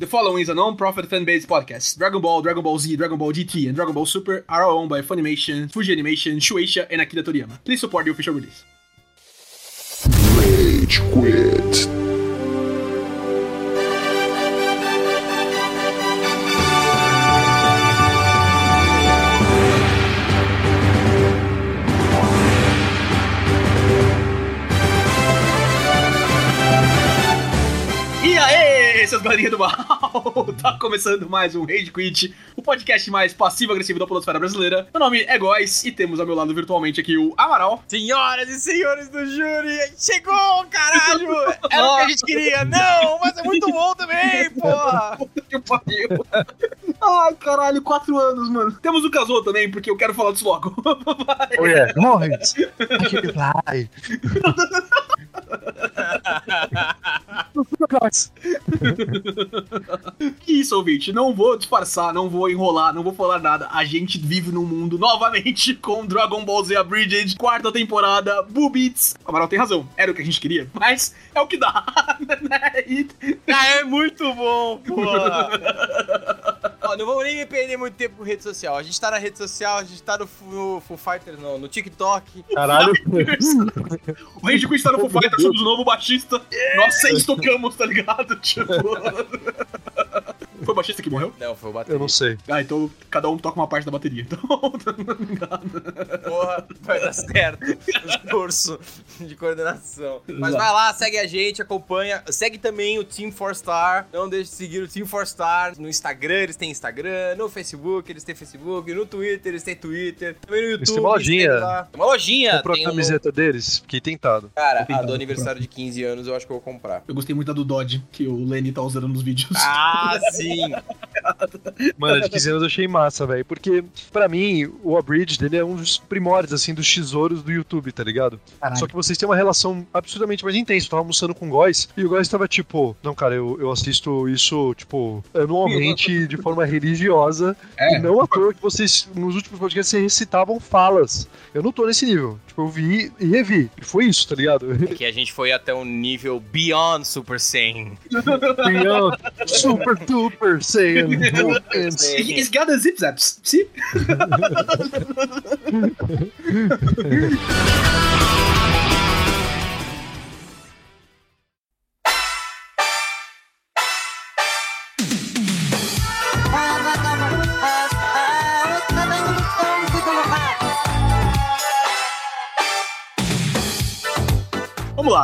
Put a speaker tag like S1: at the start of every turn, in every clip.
S1: The following is a non-profit fan-based podcast. Dragon Ball, Dragon Ball Z, Dragon Ball GT, and Dragon Ball Super are all owned by Funimation, Fuji Animation, Shueisha, and Akira Toriyama. Please support the official release.
S2: Rage Quit.
S1: Galerinha do mal! tá começando mais um Rage Quit, o podcast mais passivo-agressivo da polosfera brasileira. Meu nome é Góis e temos ao meu lado virtualmente aqui o Amaral.
S3: Senhoras e senhores do júri, chegou, caralho! Era o que a gente queria. Não, mas é muito bom também, porra!
S1: Puta que pariu! Ai, caralho, quatro anos, mano. Temos o Casou também, porque eu quero falar disso logo. Vai.
S4: Oh yeah, come on,
S1: Isso, ouvinte? Não vou disfarçar, não vou enrolar, não vou falar nada. A gente vive num mundo novamente com Dragon Ball Z Abridged, quarta temporada, Boobits. Amaral tem razão, era o que a gente queria, mas é o que dá, né?
S3: É muito bom, porra! Ó, não vamos nem me perder muito tempo com rede social. A gente tá na rede social, a gente tá no, Fu- no Full Fighters, não, no TikTok.
S4: Caralho.
S1: O Rage Quit tá no Foo Fighters, somos o novo baixista. Nós seis tocamos, tá ligado? Tipo... Foi o baixista que morreu?
S3: Não, foi o bater.
S4: Eu não sei.
S1: Ah, então cada um toca uma parte da bateria. Então, tá ligado?
S3: Porra, vai dar certo. Cursos de coordenação. Mas vai lá, segue a gente, acompanha. Segue também o Team 4Star. Não deixe de seguir o Team 4Star. No Instagram, eles têm Instagram. No Facebook, eles têm Facebook. No Twitter, eles têm Twitter. Também no YouTube.
S4: têm uma lojinha.
S3: Tem uma lojinha.
S4: Comprou
S3: tem
S4: a
S3: um-
S4: camiseta deles? Fiquei tentado.
S3: Cara,
S1: Tô
S3: a do aniversário de 15 anos eu acho que eu vou comprar.
S1: Eu gostei muito da do Dodge, que o Lenny tá usando nos vídeos.
S3: Ah, sim!
S4: Mano, de 15 anos eu achei massa, velho. Porque, pra mim, o Abridged, ele é um dos primórdios, assim, dos tesouros do YouTube, tá ligado?
S1: Caralho.
S4: Só que vocês têm uma relação absurdamente mais intensa. Eu tava almoçando com o Góis, e o Góis tava tipo... Não, cara, eu, eu assisto isso, tipo, anualmente, de forma religiosa.
S1: É.
S4: E não à toa que vocês, nos últimos podcasts, vocês recitavam falas. Eu não tô nesse nível. Tipo, eu vi e revi. E foi isso, tá ligado?
S3: É que a gente foi até um nível beyond Super Saiyan.
S4: Beyond Super Duper Super
S1: Saiyan He's got the zip zaps. See?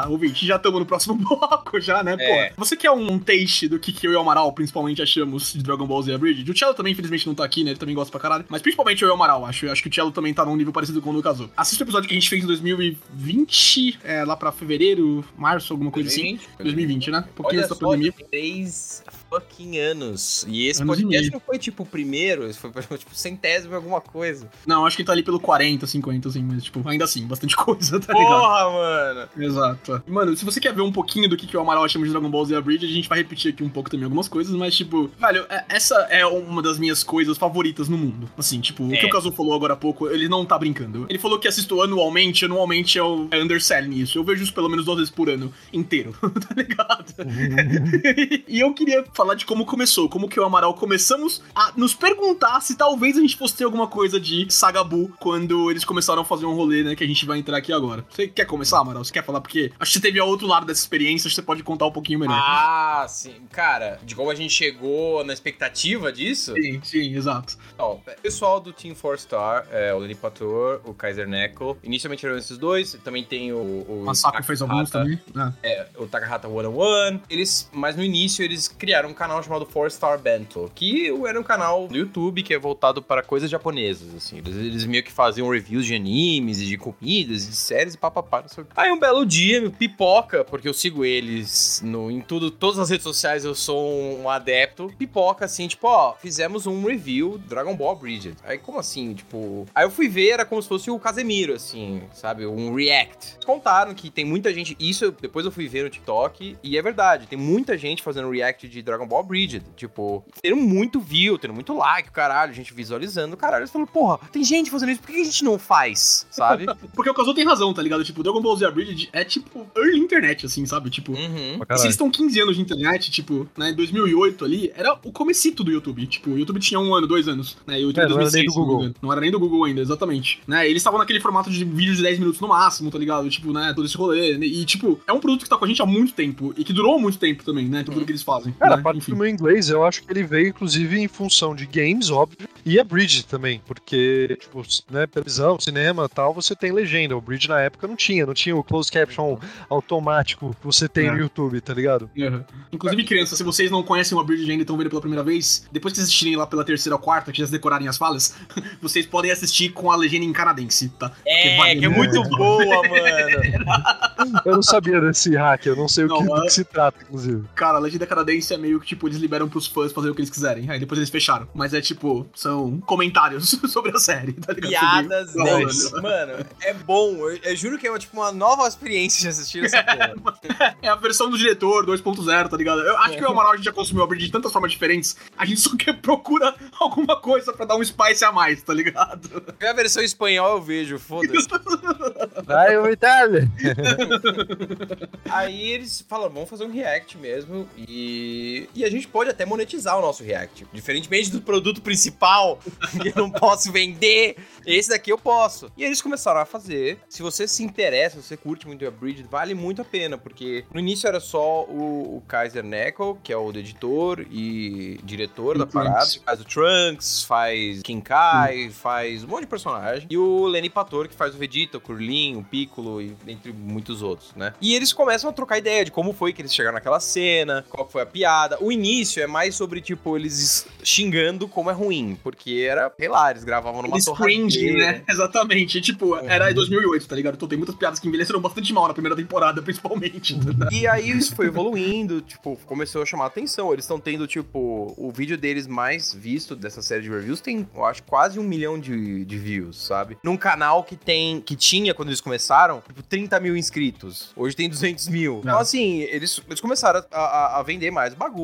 S1: lá, ouvinte, já estamos no próximo bloco já, né,
S3: É.
S1: pô? Você quer um taste do que, que eu e o Amaral principalmente achamos de Dragon Ball Z Abridged? O Cello também, infelizmente, não tá aqui, né? Ele também gosta pra caralho. Mas principalmente eu e o Amaral, acho. Eu acho que o Cello também tá num nível parecido com o do Kazu. Assista o episódio que a gente fez em 2020, é, lá pra fevereiro, março, alguma coisa assim. 2020, né? Um pouquinho
S3: Olha
S1: antes da
S3: só,
S1: pandemia.
S3: três fucking anos. E esse
S1: Anos
S3: podcast não foi tipo o primeiro, foi tipo centésimo alguma coisa.
S1: Não, acho que tá ali pelo 40, 50, assim, mas, tipo, ainda assim, bastante coisa, tá ligado?
S3: Porra, mano!
S1: Exato. E, Mano, se você quer ver um pouquinho do que, que o Amaral chama de Dragon Ball Z Abridged, a gente vai repetir aqui um pouco também algumas coisas, mas, tipo, velho, é- essa é uma das minhas coisas favoritas no mundo. Assim, tipo, o
S3: É.
S1: que o Kazu falou agora há pouco, ele não tá brincando. Ele falou que assisto anualmente, anualmente é o é underselling isso. Eu vejo isso pelo menos duas vezes por ano, inteiro, tá ligado? e eu queria falar de como começou, como que o Amaral começamos a nos perguntar se talvez a gente fosse ter alguma coisa de Sagabu quando eles começaram a fazer um rolê, né, que a gente vai entrar aqui agora. Você quer começar, Amaral? Você quer falar? Porque acho que você teve outro lado dessa experiência, acho que você pode contar um pouquinho melhor.
S3: Ah, sim. Cara, de como a gente chegou na expectativa disso?
S1: Sim, sim, exato.
S3: Ó, o pessoal do Team 4Star, é, o Lenny Pator, o Kaiser Neko. Inicialmente eram esses dois, também tem o. o
S1: Masako fez alguns também. Ah.
S3: É, o Takahata One on One. Eles, mas no início eles criaram um canal chamado Four Star Bento, que era um canal do YouTube que é voltado para coisas japonesas, assim. Eles, eles meio que faziam reviews de animes e de comidas, de séries e papapá. Aí um belo dia, pipoca, porque eu sigo eles no, em tudo, todas as redes sociais eu sou um adepto, pipoca assim, tipo, ó, fizemos um review Dragon Ball Bridget. Aí como assim, tipo... Aí eu fui ver, era como se fosse o Casemiro, assim, sabe? Um react. Contaram que tem muita gente... Isso depois eu fui ver no TikTok e é verdade, tem muita gente fazendo react de Dragon Dragon Ball Bridge. Tipo, tendo muito view, tendo muito like, caralho, a gente visualizando, caralho. Eles falaram, porra, tem gente fazendo isso, por que a gente não faz, sabe?
S1: Porque o Kazuo tem razão, tá ligado? Tipo, Dragon Ball Z Bridge é tipo early internet, assim, sabe? Tipo,
S3: uhum.
S1: se eles estão 15 anos de internet, tipo, né, em 2008 ali, era o comecito do YouTube. Tipo, o YouTube tinha um ano, dois anos, né? E o YouTube
S4: É, não era nem do
S1: não
S4: Google.
S1: engano. Não era nem do Google ainda, exatamente. Né? Eles estavam naquele formato de vídeo de 10 minutos no máximo, tá ligado? Tipo, né, todo esse rolê. E, tipo, é um produto que tá com a gente há muito tempo e que durou muito tempo também, né? Tudo que eles fazem.
S4: Cara,
S1: né?
S4: A parte
S1: Enfim.
S4: do meu inglês, eu acho que ele veio, inclusive, em função de games, óbvio, e a Bridge também, porque, tipo, né, televisão, cinema tal, você tem legenda. O Bridge na época não tinha, não tinha o closed caption automático que você tem
S1: É.
S4: no YouTube, tá ligado?
S1: Uhum. Inclusive, crianças, se vocês não conhecem o Abridge ainda e estão vendo pela primeira vez, depois que vocês assistirem lá pela terceira ou quarta, que já decorarem as falas, vocês podem assistir com a legenda em canadense, tá?
S3: É, que é muito boa, mano.
S4: Eu não sabia desse hack, eu não sei o que,
S1: Não,
S4: do que se trata, inclusive.
S1: Cara, a legenda canadense é meio que, tipo, eles liberam pros fãs fazer o que eles quiserem. Aí depois eles fecharam. Mas é, tipo, são comentários sobre a série, tá ligado?
S3: Piadas
S1: não.
S3: Mano, é bom. Eu, eu juro que é tipo uma nova experiência de assistir essa porra.
S1: É a versão do diretor 2.0, tá ligado? Eu acho que o Amaral a gente já consumiu o Abridge de tantas formas diferentes, a gente só quer procura alguma coisa pra dar um spice a mais, tá ligado?
S3: Vê a versão espanhol eu vejo, foda-se.
S4: Vai, ô Itália!
S3: Aí eles falam, vamos fazer um react mesmo. E, e a gente pode até monetizar o nosso react. Diferentemente do produto principal, que eu não posso vender, esse daqui eu posso. E eles começaram a fazer. Se você se interessa, se você curte muito a Bridge, vale muito a pena, porque no início era só o, o Kaiser Neko, que é o editor e diretor
S1: E
S3: da
S1: Trunks.
S3: parada. Faz o Trunks, faz Kinkai, faz um monte de personagem. E o Lenny Pator, que faz o Vegeta, o Kurlin, o Piccolo e entre muitos outros, né? E eles começam a trocar ideia de como foi que eles chegaram naquela cena, qual foi a piada. O início é mais sobre, tipo, eles xingando como é ruim, porque era, sei lá, eles gravavam numa
S1: Eles cringe, né? Exatamente. Tipo, era em 2008, tá ligado? Então tem muitas piadas que envelheceram bastante mal na primeira temporada, principalmente. tá?
S3: E aí isso foi evoluindo, tipo, começou a chamar atenção. Eles estão tendo, tipo, o vídeo deles mais visto dessa série de reviews tem, eu acho, quase um milhão de, de views, sabe? Num canal que tem, que tinha, quando eles começaram, tipo, 30 mil inscritos. Hoje tem 200 mil. Então,
S1: Ah.
S3: assim, eles, eles começaram a, a- a vender mais bagulho,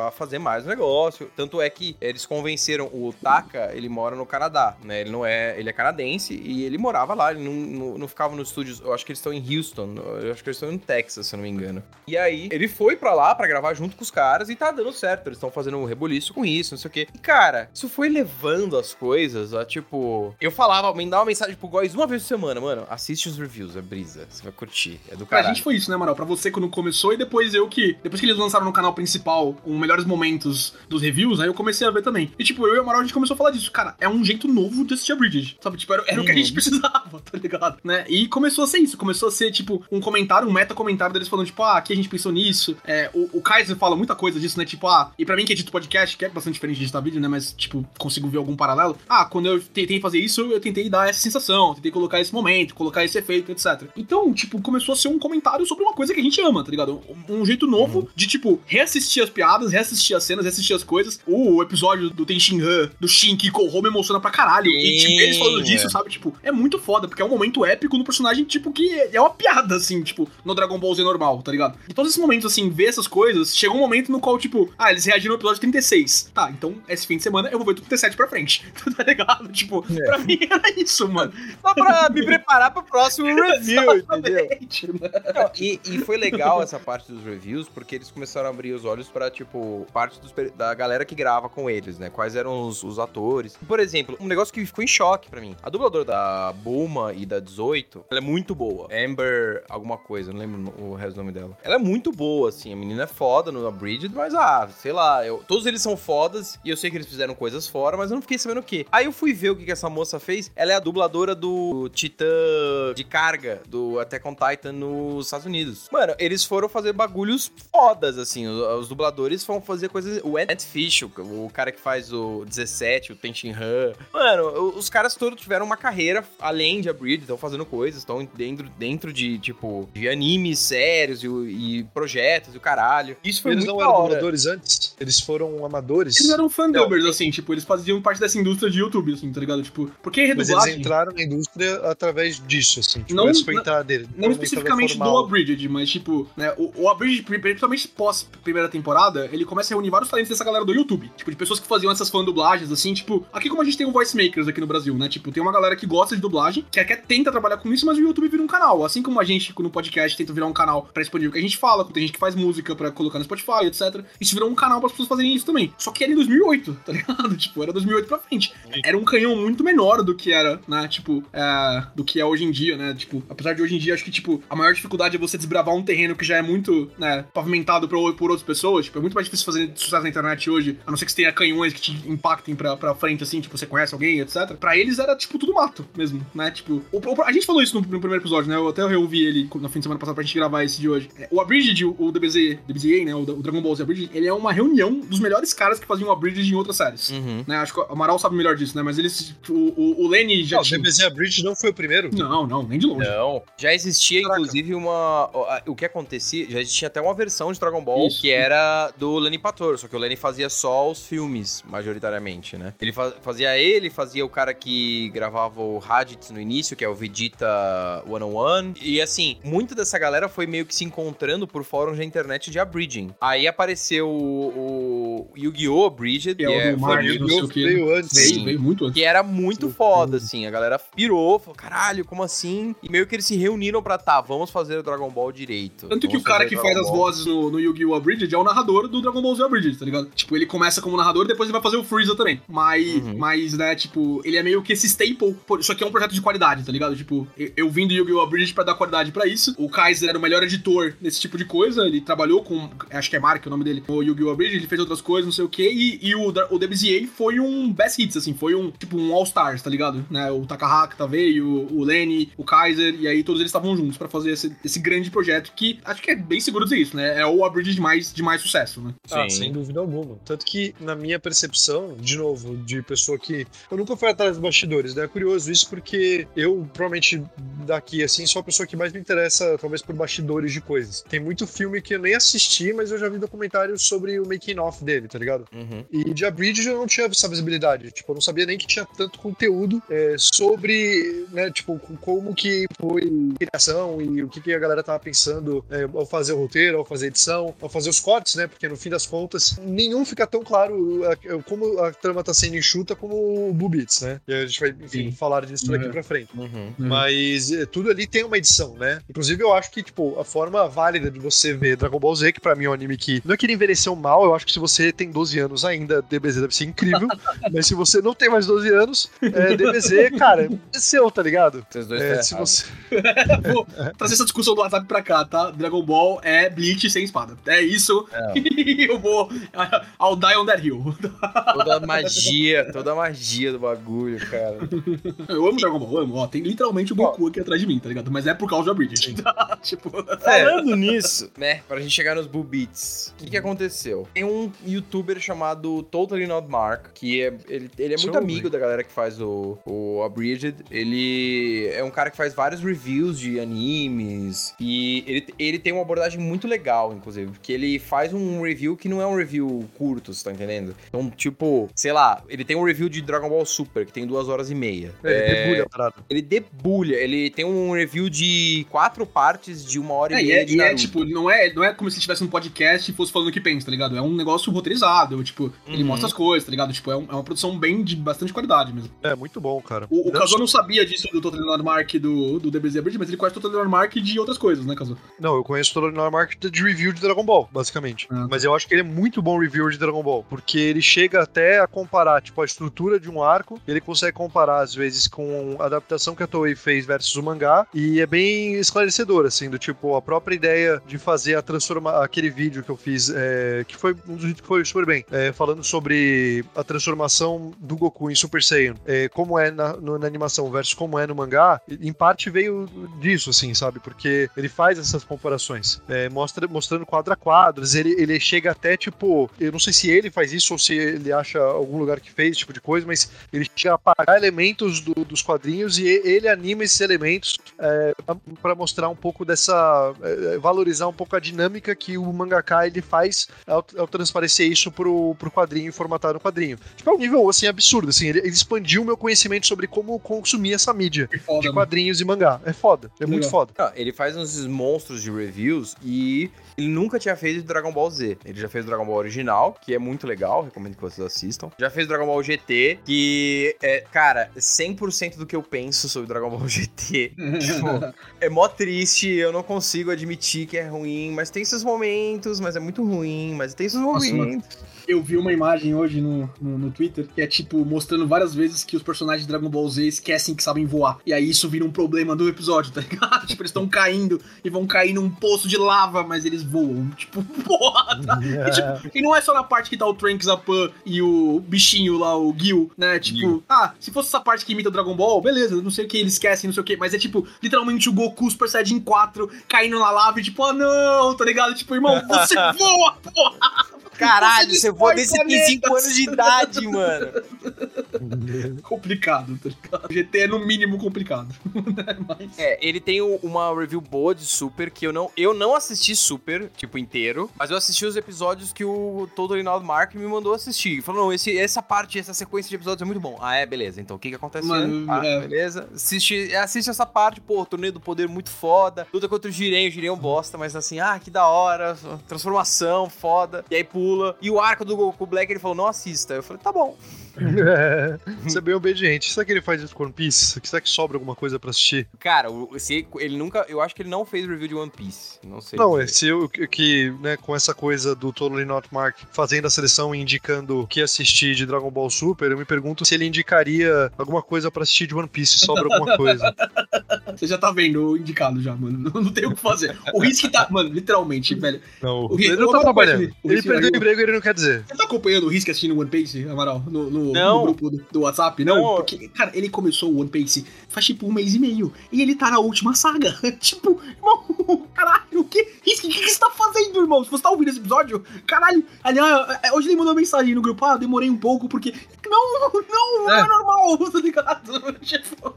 S3: a fazer mais negócio. Tanto é que eles convenceram o Taka, ele mora no Canadá, né? Ele não é, ele é canadense e ele morava lá, ele não, não, não ficava nos estúdios, eu acho que eles estão em Houston, eu acho que eles estão em Texas, se eu não me engano. E aí, ele foi pra lá pra gravar junto com os caras e tá dando certo. Eles estão fazendo um reboliço com isso, não sei o quê. E, cara, isso foi levando as coisas a, tipo... Eu falava, me dá uma mensagem pro Góis uma vez por semana. Mano, assiste os reviews, é brisa. Você vai curtir. É do
S1: Pra
S3: caralho.
S1: gente foi isso, né, Amaral? Pra você quando começou e depois eu que. Depois que eles lançaram no canal principal os melhores momentos dos reviews, aí eu comecei a ver também. E tipo, eu e o Amaral a gente começou a falar disso. Cara, é um jeito novo de assistir a Bridget. Sabe? Tipo, era, era o que a gente
S3: Uhum.
S1: precisava, tá ligado? Né? E começou a ser isso. Começou a ser, tipo, um comentário, um meta-comentário deles falando, tipo, ah, aqui a gente pensou nisso. É, o, o Kaiser fala muita coisa disso, né? Tipo, ah, e pra mim que edito podcast, que é bastante diferente de editar vídeo, né? Mas, tipo, consigo ver algum paralelo. Ah, quando eu tentei fazer isso, eu tentei dar essa sensação, tentei colocar esse momento, colocar esse efeito, etc. Então, tipo, começou a ser um comentário sobre uma coisa que a gente ama, tá ligado? Um, um jeito novo de, tipo, reassistir as piadas, reassistir as cenas, reassistir as coisas. O episódio do Tenshin Han, do Shin Kiko me emociona pra caralho. E, tipo, eles falando
S3: Sim,
S1: disso,
S3: é.
S1: sabe? Tipo, é muito foda, porque é um momento épico no personagem, tipo, que é uma piada, assim, tipo, no Dragon Ball Z normal, tá ligado? E todos esses momentos, assim, ver essas coisas, chegou um momento no qual, tipo, ah, eles reagiram no episódio 36. Tá, então, esse fim de semana eu vou ver do 37 pra frente, tá ligado? Tipo, pra mim era isso, mano.
S3: Só pra me preparar pro próximo review, entendeu?
S1: Exatamente, mano.
S3: Não, e, e foi legal essa parte dos reviews, porque eles começaram a abrir os olhos pra, tipo, parte dos da galera que grava com eles, né? Quais eram os, os atores. Por exemplo, um negócio que ficou em choque pra mim. A dubladora da Bulma e da 18, ela é muito boa. Amber alguma coisa, não lembro o resto do nome dela. Ela é muito boa, assim. A menina é foda no Bridget, mas, ah, sei lá, eu, todos eles são fodas e eu sei que eles fizeram coisas fora, mas eu não fiquei sabendo o quê. Aí eu fui ver o que, que essa moça fez. Ela é a dubladora do Titã de carga do Attack on Titan nos Estados Unidos. Mano, eles foram fazer bagulhos fodas, assim. Os, os dubladores foram fazer coisas. O Ed Fish, o, cara que faz o 17, o Tenshin Han. Mano, os caras todos tiveram uma carreira além de a Bridge, estão fazendo coisas, estão dentro, dentro de, tipo, de animes sérios e, e projetos e o caralho. Isso foi
S4: Eles
S3: muito
S4: não eram dubladores antes? Eles foram amadores?
S1: Eles eram fandubbers, assim, tipo, eles faziam parte dessa indústria de YouTube, assim, tá ligado? Tipo, porque
S4: Mas eles
S1: redublagem...
S4: entraram na indústria através disso, assim. Tipo,
S1: Não-
S4: essa foi a
S1: não-
S4: entrada dele.
S1: Não
S4: uma
S1: especificamente do. Abridged, mas tipo, né, o, o Abridged, pri- principalmente pós primeira temporada, temporada, ele começa a reunir vários talentos dessa galera do YouTube. Tipo, de pessoas que faziam essas fan dublagens, assim, tipo, aqui como a gente tem o Voice Makers aqui no Brasil, né? Tipo, tem uma galera que gosta de dublagem, que até tenta trabalhar com isso, mas o YouTube vira um canal. Assim como a gente, no podcast, tenta virar um canal pra expandir o que a gente fala, tem gente que faz música pra colocar no Spotify, etc. Isso virou um canal para as pessoas fazerem isso também. Só que era em 2008, tá ligado? Tipo, era 2008 pra frente. Era um canhão muito menor do que era, né? Tipo, é, do que é hoje em dia, né? Tipo, apesar de hoje em dia, acho que, tipo, a maior dificuldade é você desbravar um terreno que já é muito, né, pavimentado por, por outras pessoas. Tipo, é muito mais difícil fazer sucesso na internet hoje, a não ser que você tenha canhões que te impactem pra, pra frente, assim, tipo, você conhece alguém, etc. Pra eles era, tipo, tudo mato mesmo, né? Tipo, o, o, a gente falou isso no, no, primeiro episódio, né? Eu até reouvi ele no fim de semana passada pra gente gravar esse de hoje. É, o Abridged, o, o DBZ, DBZA, né? O, o, Dragon Ball Z Abridged, ele é uma reunião dos melhores caras que faziam o Abridged em outras séries. Uhum. Né? Acho que o Amaral sabe melhor disso, né? Mas eles. O, o, o Lenny já.
S4: Não, tinha... o DBZ Abridged não foi o primeiro?
S1: Não, não, nem de longe.
S3: Não. Já existia, Caraca. inclusive, uma. O que acontecia. Já existia até uma versão de Dragon Ball isso. que era do Lenny Pator, só que o Lenny fazia só os filmes, majoritariamente, né? Ele fazia ele, fazia o cara que gravava o Raditz no início, que é o Vegeta 101. E assim, muito dessa galera foi meio que se encontrando por fóruns da internet de abridging. Aí apareceu o, o Yu-Gi-Oh! Abridged,
S1: que, que é, o Yu-Gi-Oh!
S4: veio antes.
S1: Veio, veio muito antes.
S3: Que era muito Sim. foda, assim. A galera pirou, falou, caralho, como assim? E meio que eles se reuniram pra, tá, vamos fazer o Dragon Ball direito.
S1: Tanto
S3: vamos
S1: que o cara que faz Ball. as vozes no, no Yu-Gi-Oh! Abridged é o narrador do Dragon Ball Z Abridged, tá ligado? Tipo, ele começa como narrador e depois ele vai fazer o Freeza também. Mas, uhum. mas né, tipo, ele é meio que esse staple. Isso aqui é um projeto de qualidade, tá ligado? Tipo, eu, eu vim do Yu-Gi-Oh! Abridged pra dar qualidade pra isso. O Kaiser era o melhor editor nesse tipo de coisa. Ele trabalhou com, acho que é Mark o nome dele, o Yu-Gi-Oh! Abridged. Ele fez outras coisas, não sei o que. E, e o, o DBZA foi um best hits, assim. Foi um, tipo, um All-Stars, tá ligado? Né? O Takahaka veio, o Lenny, o Kaiser. E aí todos eles estavam juntos pra fazer esse, esse grande projeto que acho que é bem seguro dizer isso, né? É o Abridged de mais, de mais sucesso, né?
S4: Ah, sem dúvida alguma. Tanto que, na minha percepção, de novo, de pessoa que. Eu nunca fui atrás dos bastidores, né? É curioso isso porque eu, provavelmente, daqui, assim, sou a pessoa que mais me interessa, talvez, por bastidores de coisas. Tem muito filme que eu nem assisti, mas eu já vi documentários sobre o making off dele, tá ligado? Uhum. E de A Bridge eu não tinha essa visibilidade. Tipo, eu não sabia nem que tinha tanto conteúdo é, sobre, né, tipo, como que foi a criação e o que, que a galera tava pensando é, ao fazer o roteiro, ao fazer a edição, ao fazer os cortes, né? Porque no fim das contas, nenhum fica tão claro como a trama tá sendo enxuta como o Bubits, né? E a gente vai, enfim, Sim. falar disso daqui uhum. pra frente. Uhum. Mas é, tudo ali tem uma edição, né? Inclusive, eu acho que, tipo, a forma válida de você ver Dragon Ball Z, que pra mim é um anime que não é que ele envelheceu mal, eu acho que se você tem 12 anos ainda, DBZ deve ser incrível. mas se você não tem mais 12 anos, é, DBZ, cara, é seu, tá ligado?
S3: Vocês dois é, se você...
S1: Vou trazer essa discussão do WhatsApp pra cá, tá? Dragon Ball é Bleach sem espada. É isso. É. eu vou. I'll die on that hill.
S3: Toda a magia, toda a magia do bagulho, cara.
S1: Eu amo Dragon Ball, eu amo. Ó, tem literalmente o Goku aqui atrás de mim, tá ligado? Mas é por causa da Bridget. tipo.
S3: Falando nisso, né? Pra gente chegar nos Bull Beats, o que, que aconteceu? Tem um youtuber chamado Totally Not Mark, que é, ele, ele é muito amigo da galera que faz o, o Abridged. Ele é um cara que faz vários reviews de animes. E ele, ele tem uma abordagem muito legal, inclusive, porque ele faz um review que não é um review curto, você tá entendendo? Então, tipo, sei lá, ele tem um review de Dragon Ball Super, que tem duas horas e meia.
S4: É, ele é... debulha a parada.
S3: Ele debulha. Ele tem um review de quatro partes de uma hora
S1: é,
S3: e meia.
S1: É, e é, tipo, não é, não é como se estivesse um podcast e fosse falando o que pensa, tá ligado? É um negócio roteirizado. Tipo, uhum. ele mostra as coisas, tá ligado? Tipo, é, um, é, uma produção bem de bastante qualidade mesmo.
S4: É, muito bom, cara.
S1: O, o Kazuo não sabia disso do Total Mark do, do DBZ Bridge, mas ele conhece o Total Mark de outras coisas, né, Kazuo?
S4: Não, eu conheço o Total Mark de review de Dragon Ball, basicamente. Ah. Mas eu acho que ele é muito bom reviewer de Dragon Ball, porque ele chega até a comparar, tipo, a estrutura de um arco, ele consegue comparar, às vezes, com a adaptação que a Toei fez versus o mangá, e é bem esclarecedor, assim, do tipo, a própria ideia de fazer a transforma aquele vídeo que eu fiz, é, que foi um dos vídeos que foi super bem, é, falando sobre a transformação do Goku em Super Saiyan, é, como é na, no, na animação versus como é no mangá, em parte veio disso, assim, sabe? Porque ele faz essas comparações, é, mostra, mostrando quadro a quadros, ele, ele chega até, tipo, eu não sei se ele faz isso ou se ele acha algum lugar que fez esse tipo de coisa, mas ele chega a apagar elementos do, dos quadrinhos e ele anima esses elementos é, para mostrar um pouco dessa. É, valorizar um pouco a dinâmica que o mangaka ele faz ao, ao transparecer isso pro, pro quadrinho e formatar no quadrinho. Tipo, é um nível assim absurdo, assim, ele, ele expandiu o meu conhecimento sobre como consumir essa mídia é foda, de quadrinhos mano. e mangá. É foda, é muito foda.
S3: ele faz uns monstros de reviews e ele nunca tinha feito Dragon Ball Ball Z. Ele já fez o Dragon Ball original, que é muito legal, recomendo que vocês assistam. Já fez o Dragon Ball GT, que é, cara, 100% do que eu penso sobre Dragon Ball GT. tipo, é mó triste, eu não consigo admitir que é ruim, mas tem seus momentos, mas é muito ruim, mas tem seus
S1: Nossa,
S3: momentos.
S1: Eu vi uma imagem hoje no, no, no Twitter que é tipo mostrando várias vezes que os personagens de Dragon Ball Z esquecem que sabem voar. E aí isso vira um problema do episódio, tá ligado? tipo, eles estão caindo e vão cair num poço de lava, mas eles voam. Tipo, porra! Tá? E, tipo, e não é só na parte que tá o Trunks, a Pan e o bichinho lá, o Gil, né? Tipo,
S3: Gil.
S1: ah, se fosse essa parte que imita o Dragon Ball, beleza, não sei o que, eles esquecem, não sei o que, mas é tipo, literalmente o Goku Super Saiyajin 4 caindo na lava e tipo, ah não, tá ligado? Tipo, irmão, você voa, porra!
S3: Caralho, você desde que tem 5
S1: planetas.
S3: anos de idade, mano.
S1: complicado, tá ligado? GT é no mínimo complicado. né? Mas.
S3: É, ele tem uma review boa de Super, que eu não, eu não assisti Super, tipo, inteiro, mas eu assisti os episódios que o Todo Reinaldo Mark me mandou assistir. Ele Falou, não, esse, essa parte, essa sequência de episódios é muito bom. Ah, é, beleza. Então, o que que acontece?
S1: Mano,
S3: ah,
S1: é.
S3: beleza. Assiste, assiste essa parte, pô, torneio do poder muito foda, luta contra o Jiren, o Jiren é um bosta, mas assim, ah, que da hora, transformação, foda. E aí pula. E o arco do Goku Black, ele falou, não assista. Eu falei, tá bom.
S4: É, Você é bem obediente. Será que ele faz isso com One Piece? Será que sobra alguma coisa pra assistir?
S3: Cara, se ele nunca, eu acho que ele não fez review de One Piece. Não sei.
S4: Não, esse eu que- né, com essa coisa do Totally Not Mark fazendo a seleção e indicando o que assistir de Dragon Ball Super, eu me pergunto se ele indicaria alguma coisa pra assistir de One Piece, sobra alguma coisa.
S1: Você já tá vendo o indicado já, mano. Não, não tem o que fazer. O Risk tá. Mano, literalmente, velho.
S4: Não,
S1: O Ri-
S4: ele não tá trabalhando. Ele
S1: Risk
S4: perdeu o emprego e ele não quer dizer.
S1: Você tá acompanhando o Risk assistindo One Piece, Amaral? No, no-
S3: Não.
S1: no grupo do, do WhatsApp? Não?
S3: Não.
S1: Porque, cara, ele começou o One Piece faz tipo um mês e meio. E ele tá na última saga. tipo, irmão, caralho, o que? O que, você tá fazendo, irmão? Se você tá ouvindo esse episódio, caralho. Aliás, é, hoje ele mandou uma mensagem no grupo, ah, demorei um pouco porque. Não, não, não é,
S4: É.
S1: normal, tá ligado? Tipo.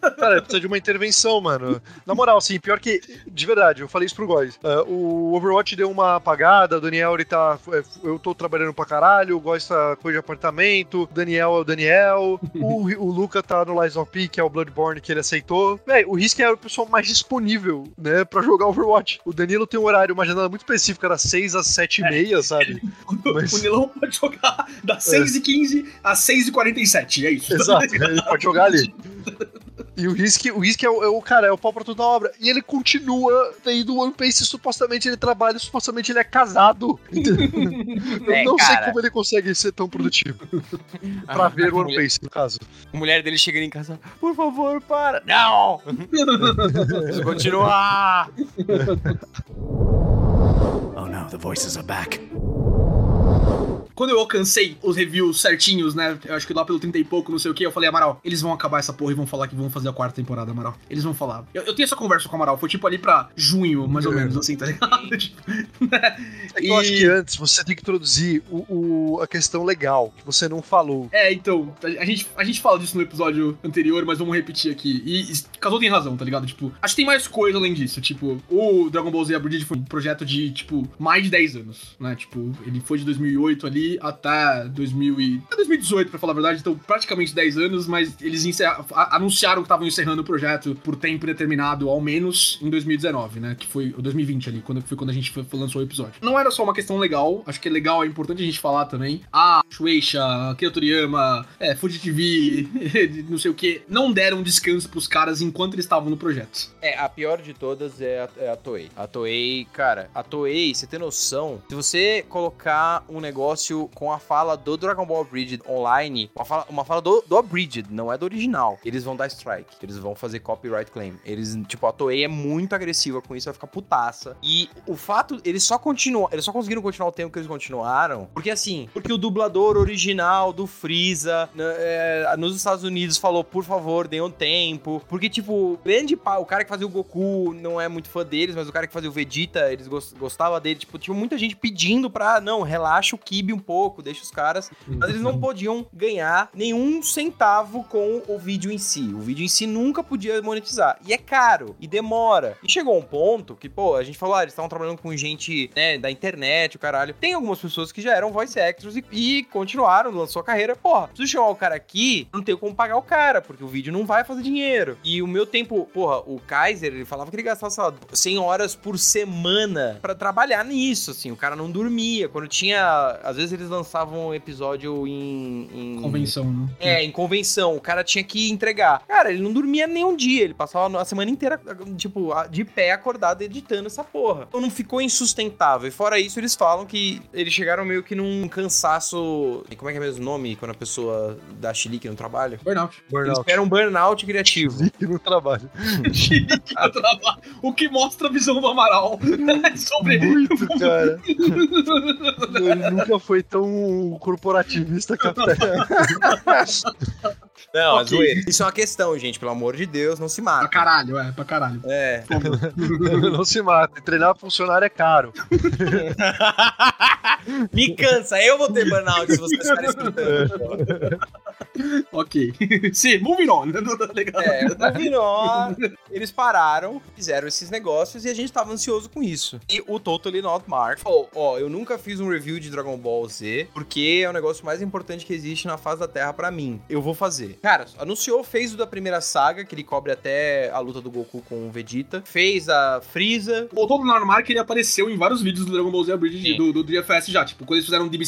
S4: Cara, precisa de uma intervenção, mano. Na moral, assim, pior que. De verdade, eu falei isso pro Góis. Ah, o Overwatch deu uma apagada, o Daniel, ele tá. é, Eu tô trabalhando pra caralho, o Góis tá coisa de apartamento, o Daniel é o Daniel, o, o Luca tá no Lies of P, que é o Bloodborne que ele aceitou. Véi, o Risk é a pessoa mais disponível, né, pra jogar Overwatch. O Danilo tem um horário, uma janela muito específica, das 6 às 7 e meia, sabe? Mas-
S1: O Nilão pode jogar das 6h15 às 6h47, é isso.
S4: Exato, ele pode jogar ali. E o Risk, o Risk é, o, é o cara, é o pau pra toda obra. E ele continua tendo One Piece, supostamente ele trabalha, supostamente ele é casado. Eu
S3: É,
S4: não sei
S3: cara.
S4: como ele consegue ser tão produtivo. pra ver o
S3: a
S4: One
S3: mulher,
S4: Piece, no caso.
S3: a mulher dele chegando em casa, por favor, para. Não! Preciso continuar!
S2: Oh no, the voices are back.
S1: Quando eu alcancei os reviews certinhos, né? Eu acho que lá pelo 30 e pouco, não sei o que, eu falei, Amaral, eles vão acabar essa porra e vão falar que vão fazer a quarta temporada, Amaral. Eles vão falar. Eu, eu tenho essa conversa com o Amaral, foi tipo ali pra junho, mais ou
S4: É.
S1: menos, assim, tá ligado? Tipo, né?
S4: É que eu acho que antes você tem que introduzir o, o- a questão legal, que você não falou.
S1: É, então, a gente, a gente fala disso no episódio anterior, mas vamos repetir aqui. E, e Casou tem razão, tá ligado? Tipo, acho que tem mais coisa além disso. Tipo, o Dragon Ball Z Abridged foi um projeto de, tipo, mais de 10 anos, né? Tipo, ele foi de 2008 ali até 2000 e... até 2018, pra falar a verdade. Então, praticamente 10 anos, mas eles encerra- anunciaram que estavam encerrando o projeto por tempo determinado, ao menos em 2019, né? Que foi o 2020 ali, quando foi quando a gente foi, lançou o episódio. Não era só uma questão legal, acho que é legal, é importante a gente falar também. A Shueisha, Akira Toriyama, é, Fuji TV, não sei o que, não deram descanso pros caras enquanto eles estavam no projeto.
S3: É, a pior de todas é a, é a Toei. A Toei, cara, a Toei, você tem noção? Se você colocar um negócio com a fala do Dragon Ball Abridged online, uma fala, uma fala do, do Abridged, não é do original, eles vão dar strike. Eles vão fazer copyright claim. Eles, tipo, a Toei é muito agressiva com isso, vai ficar putaça. E o fato, eles só continuam, eles só conseguiram continuar o tempo que eles continuaram, porque assim, porque o dublador original do Freeza né, é, nos Estados Unidos falou, por favor, deem um tempo. Porque, tipo, grande pá, o cara que fazia o Goku não é muito fã deles, mas o cara que fazia o Vegeta, eles gos- gostavam dele. Tipo, tinha muita gente pedindo pra, não, relaxa o Kibe um pouco, deixa os caras. Mas eles não podiam ganhar nenhum centavo com o vídeo em si. O vídeo em si nunca podia monetizar. E é caro, e demora. E chegou um ponto que, pô, a gente falou, ah, eles estavam trabalhando com gente, né, da internet, o caralho. Tem algumas pessoas que já eram voice actors e, e continuaram, lançou a carreira. Porra, preciso chamar o cara aqui, não tenho como pagar o cara, porque o vídeo não vai fazer dinheiro. E o meu tempo, porra, o Kaiser, ele falava que ele gastava, sei lá, 100 horas por semana pra trabalhar nisso, assim. O cara não dormia. Quando tinha. Às vezes eles lançavam um episódio em. em-
S1: Convenção, né?
S3: É, em convenção. O cara tinha que entregar. Cara, ele não dormia nem um dia. Ele passava a semana inteira, tipo, de pé acordado editando essa porra. Então não ficou insustentável. E fora isso, eles falam que eles chegaram meio que num cansaço. Como é que é mesmo o nome quando a pessoa dá chilique no trabalho?
S1: Burnout.
S3: Eles
S4: Burnout.
S3: esperam um burnout criativo.
S4: E no trabalho.
S1: o que mostra a visão do Amaral sobre.
S4: Muito, cara. Nunca foi tão corporativista capitalista.
S3: Não, é zoeira. Isso é uma questão, gente. Pelo amor de Deus, não se
S1: Pra
S3: mata.
S1: caralho, é, pra caralho.
S3: É.
S4: Não se mata. Treinar funcionário é caro.
S3: Me cansa, eu vou ter burnout se vocês ficarem escutando.
S1: Ok. Sim, moving on. né? Tá ligado?
S3: É, moving on, eles pararam, fizeram esses negócios e a gente tava ansioso com isso. E o Totally Not Mark falou: Ó, eu nunca fiz um review de Dragon Ball Z, porque é o negócio mais importante que existe na face da Terra pra mim. Eu vou fazer. Cara, anunciou, fez o da primeira saga, que ele cobre até a luta do Goku com o Vegeta. Fez a Freeza.
S1: O Todo Mark ele apareceu em vários vídeos do Dragon Ball Z Abridged
S3: Sim.
S1: do, do DFS já. Tipo, quando eles fizeram o DB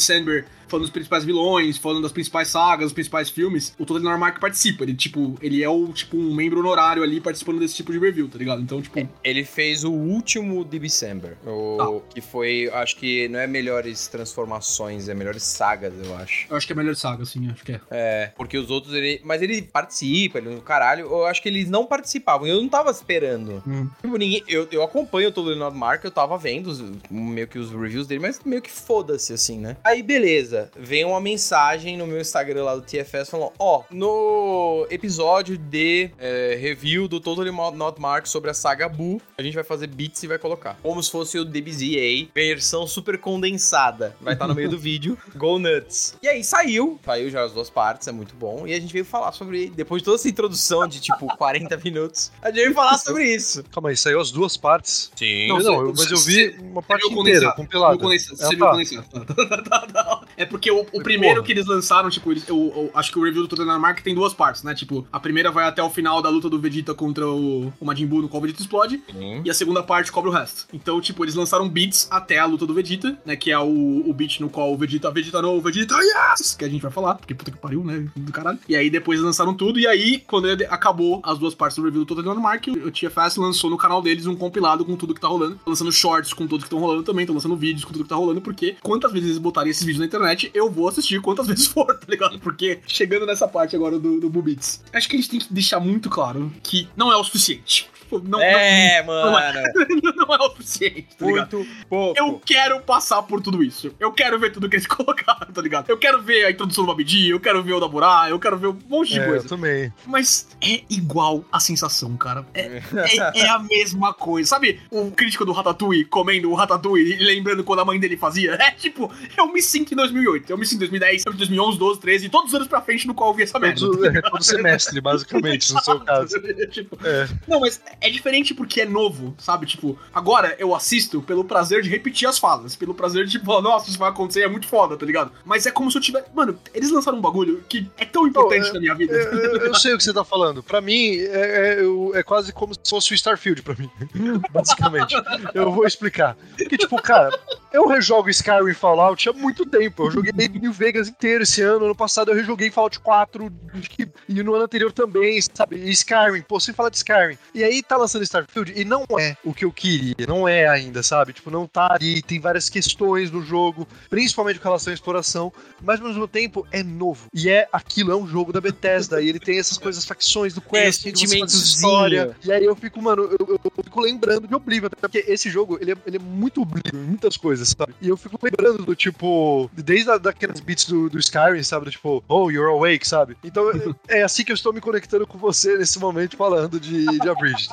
S1: Falando dos principais vilões, falando das principais sagas, dos principais filmes, o Todo Mark participa. Ele, tipo, ele é o, tipo, um membro honorário ali participando desse tipo de review, tá ligado? Então, tipo,
S3: Ele fez o último de December, o, que foi, acho que não é melhores transformações, é melhores sagas, eu acho.
S1: eu acho que é melhor saga, assim, acho que é.
S3: É, porque os outros, ele. Mas ele participa, ele no caralho. Eu acho que eles não participavam. Eu não tava esperando.
S1: Hum.
S3: Tipo, ninguém. Eu, eu acompanho todo o Leonardo Mark, eu tava vendo os- meio que os reviews dele, mas meio que foda-se, assim, né? Aí, beleza. Vem uma mensagem no meu Instagram lá do TFS falando: Ó, no episódio de é, review do Totally Not Mark sobre a saga Buu, a gente vai fazer beats e vai colocar. Como se fosse o DBZA, versão super condensada. Vai estar no meio do vídeo. Go nuts. E aí saiu. Saiu já as duas partes, é muito bom. E a gente veio falar sobre. Depois de toda essa introdução de tipo 40 minutos, a gente veio falar sobre isso.
S4: Calma aí, saiu as duas partes.
S3: Sim.
S4: Não,
S1: Não,
S4: não, eu- mas eu vi uma parte inteira,
S1: condensado,
S4: compilada.
S1: Condensado,
S4: Ah,
S1: você viu
S4: tá.
S1: o condensado. Tá, tá, tá, tá. É porque o, o primeiro
S4: porra.
S1: que eles lançaram, tipo, eles, eu, eu acho que o review do Tottenham Mark tem duas partes, né? Tipo, a primeira vai até o final da luta do Vegeta contra o, o Majin Buu, no qual o Vegeta explode. E a segunda parte cobre o resto. Então, tipo, eles lançaram beats até a luta do Vegeta, né? Que é o, o beat no qual o Vegeta, Vegeta não, Vegeta, yes! Que a gente vai falar, porque puta que pariu, né? Do caralho. E aí depois eles lançaram tudo, e aí, quando ele acabou as duas partes do review do Total Mark, o TFS lançou no canal deles um compilado com tudo que tá rolando. Tô lançando shorts com tudo que estão rolando também, tô lançando vídeos com tudo que tá rolando, porque quantas vezes eles botarem esses vídeos na internet, eu vou assistir quantas vezes for, tá ligado? Porque chegando nessa parte agora do, do Bubits, acho que a gente tem que deixar muito claro que não é o suficiente. Tipo, Não,
S3: É,
S1: não,
S3: mano.
S1: não é o suficiente, tá ligado?
S3: Muito pouco.
S1: Eu quero passar por tudo isso. Eu quero ver tudo que eles colocaram, tá ligado? Eu quero ver a introdução do Babidi, eu quero ver o da Burá, eu quero ver um monte de
S4: É, eu
S1: coisa.
S4: também.
S1: Mas é igual a sensação, cara. É, é- é a mesma coisa. Sabe o crítico do Ratatouille comendo o Ratatouille e lembrando quando a mãe dele fazia? É tipo, eu me sinto em 2008, eu me sinto em 2010, eu me sinto em 2011, 12, 13, todos os anos pra frente no qual eu vi essa merda.
S4: Todo, é, todo semestre, basicamente, no seu caso.
S1: tipo,
S4: É.
S1: não, mas é diferente porque é novo, sabe? Tipo, agora eu assisto pelo prazer de repetir as falas, pelo prazer de, tipo, falar, nossa, isso vai acontecer, é muito foda, tá ligado? Mas é como se eu tivesse. Mano, eles lançaram um bagulho que é tão importante
S4: é-
S1: na minha vida.
S4: Eu, eu- eu sei o que você tá falando. Pra mim, é, é- é quase como se fosse o Starfield pra mim. Basicamente. Eu vou explicar. Porque, tipo, cara, eu rejogo Skyrim e Fallout há muito tempo. Eu joguei New Vegas inteiro esse ano. Ano passado eu rejoguei Fallout 4 acho que- e no ano anterior também, sabe? E Skyrim, pô, sem falar de Skyrim. E aí tá lançando Starfield e não é o que eu queria. Não é ainda, sabe? Tipo, não tá ali. Tem várias questões no jogo, principalmente com relação à exploração, mas ao mesmo tempo é novo. E é aquilo, é um jogo da Bethesda. e ele tem essas coisas, facções do Quest,
S3: sentimentozinho.
S4: história. E aí eu fico, mano, eu, eu- eu fico lembrando de Oblivion, até porque esse jogo, ele é, ele é muito Oblivion em muitas coisas, sabe? E eu fico lembrando do tipo, desde a, daqueles beats do, do Skyrim, sabe? Do tipo, oh, you're awake, sabe? Então é- é assim que eu estou me conectando com você nesse momento falando de, de Abridged.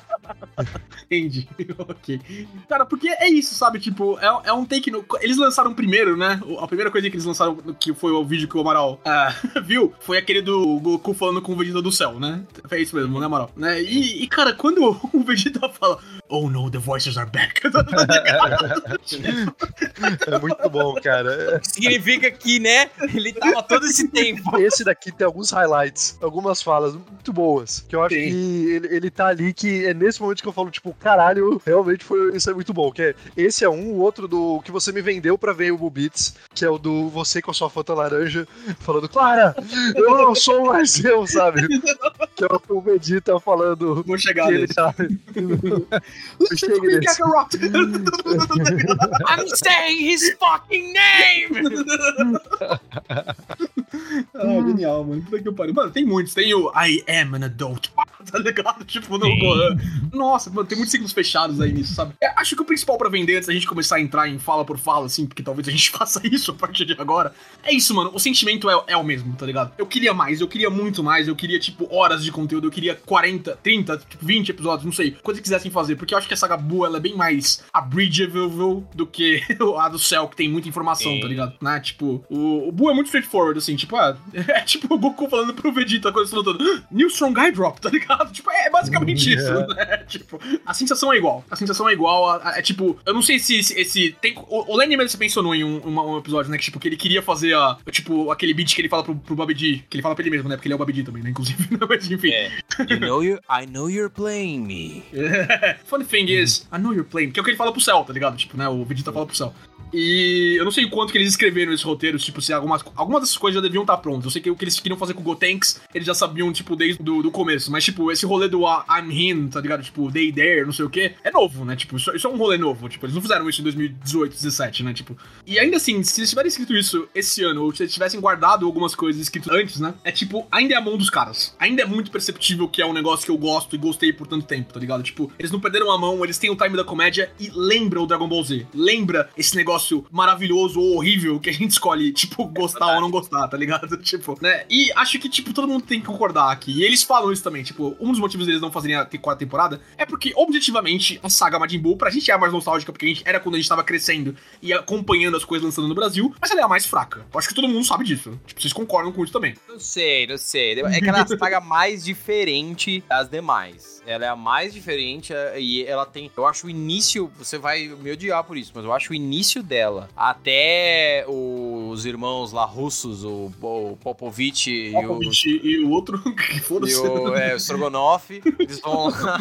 S1: Entendi. ok. Cara, porque é isso, sabe? Tipo, é, é um take. No... Eles lançaram primeiro, né? A primeira coisa que eles lançaram, que foi o vídeo que o Amaral ah, viu, foi aquele do Goku falando com o Vegeta do céu, né? É isso mesmo, né, Amaral? Né? E, e, cara, quando o Vegeta fala, Oh no, the voices are back.
S4: é muito bom, cara.
S3: Significa que, né? Ele tava todo esse tempo.
S4: Esse daqui tem alguns highlights, algumas falas muito boas. Que eu acho Sim. que ele, ele tá ali que é nesse momento que eu falo, tipo, caralho, realmente foi, isso é muito bom. Que é, esse é um, o outro do que você me vendeu pra ver o Bubits, que é o do você com a sua foto laranja, falando, Clara, eu não sou mais eu, sabe? Que é o Vegeta falando.
S1: Vou chegar nele. Tá...
S3: Listen to me, Kakarot! I'm saying his fucking name!
S1: ah, genial, mano. Puta que pariu. Mano, tem muitos. Tem o I am an adult. Tá ligado? Tipo, no Gohan. Nossa, mano, tem muitos ciclos fechados aí nisso, sabe? É, acho que o principal pra vender, antes da gente começar a entrar em fala por fala, assim, porque talvez a gente faça isso a partir de agora, é isso, mano. O sentimento é, é o mesmo, tá ligado? Eu queria mais, eu queria muito mais, eu queria, tipo, horas de conteúdo, eu queria 40, 30, tipo, 20 episódios, não sei, coisa que quisessem fazer, porque eu acho que a saga Buu, ela é bem mais abridgeable do que a do Cell, que tem muita informação, Sim. tá ligado? Né? Tipo, o, o Buu é muito straightforward, assim, tipo, ah, é tipo o Goku falando pro Vegeta quando eles lutando, New Strong Guy Drop, tá ligado? Tipo, é basicamente isso, né? Tipo, a sensação é igual. A sensação é igual, a, a, é tipo, eu não sei se esse, esse tem, o, o Lenny mesmo mencionou em um, um, um, episódio, né, que tipo, que ele queria fazer a, tipo, aquele beat que ele fala pro, pro Babidi, que ele fala pra ele mesmo, né, porque ele é o Babidi também, né, inclusive, mas enfim. É.
S3: You know you, I know you're playing me.
S1: Funny thing is, I know you're playing, que é o que ele fala pro céu, tá ligado? Tipo, né, o Vegeta fala pro céu. E eu não sei quanto que eles escreveram esses roteiros, tipo, se algumas, algumas dessas coisas já deviam estar prontas. Eu sei que o que eles queriam fazer com o Gotenks, eles já sabiam, tipo, desde do, do começo. Mas, tipo, esse rolê do uh, I'm him, tá ligado? Tipo, They There, não sei o que, é novo, né? Tipo, isso, isso, é um rolê novo. Tipo, eles não fizeram isso em 2018, 2017, né? Tipo, e ainda assim, se eles tivessem escrito isso esse ano, ou se eles tivessem guardado algumas coisas escritas antes, né? É tipo, ainda é a mão dos caras. Ainda é muito perceptível que é um negócio que eu gosto e gostei por tanto tempo, tá ligado? Tipo, eles não perderam a mão, eles têm o time da comédia e lembra o Dragon Ball Z. Lembra esse negócio maravilhoso ou horrível que a gente escolhe, tipo, gostar é ou não gostar, tá ligado? Tipo, né? E acho que, tipo, todo mundo tem que concordar aqui. E eles falam isso também, tipo, um dos motivos deles não fazerem a quarta temporada é porque, objetivamente, a saga Majin Buu, pra gente é a mais nostálgica, porque a gente era quando a gente tava crescendo e acompanhando as coisas lançando no Brasil, mas ela é a mais fraca. Eu acho que todo mundo sabe disso. Tipo, vocês concordam com isso também.
S3: Não sei, não sei. É que ela é a saga mais diferente das demais. Ela é a mais diferente é, e ela tem. Eu acho o início. Você vai me odiar por isso, mas eu acho o início dela até até os irmãos lá russos, o, o Popovich,
S1: e, o, e o outro, que
S3: foda-se. E o, é, o Strogonoff, eles vão lá.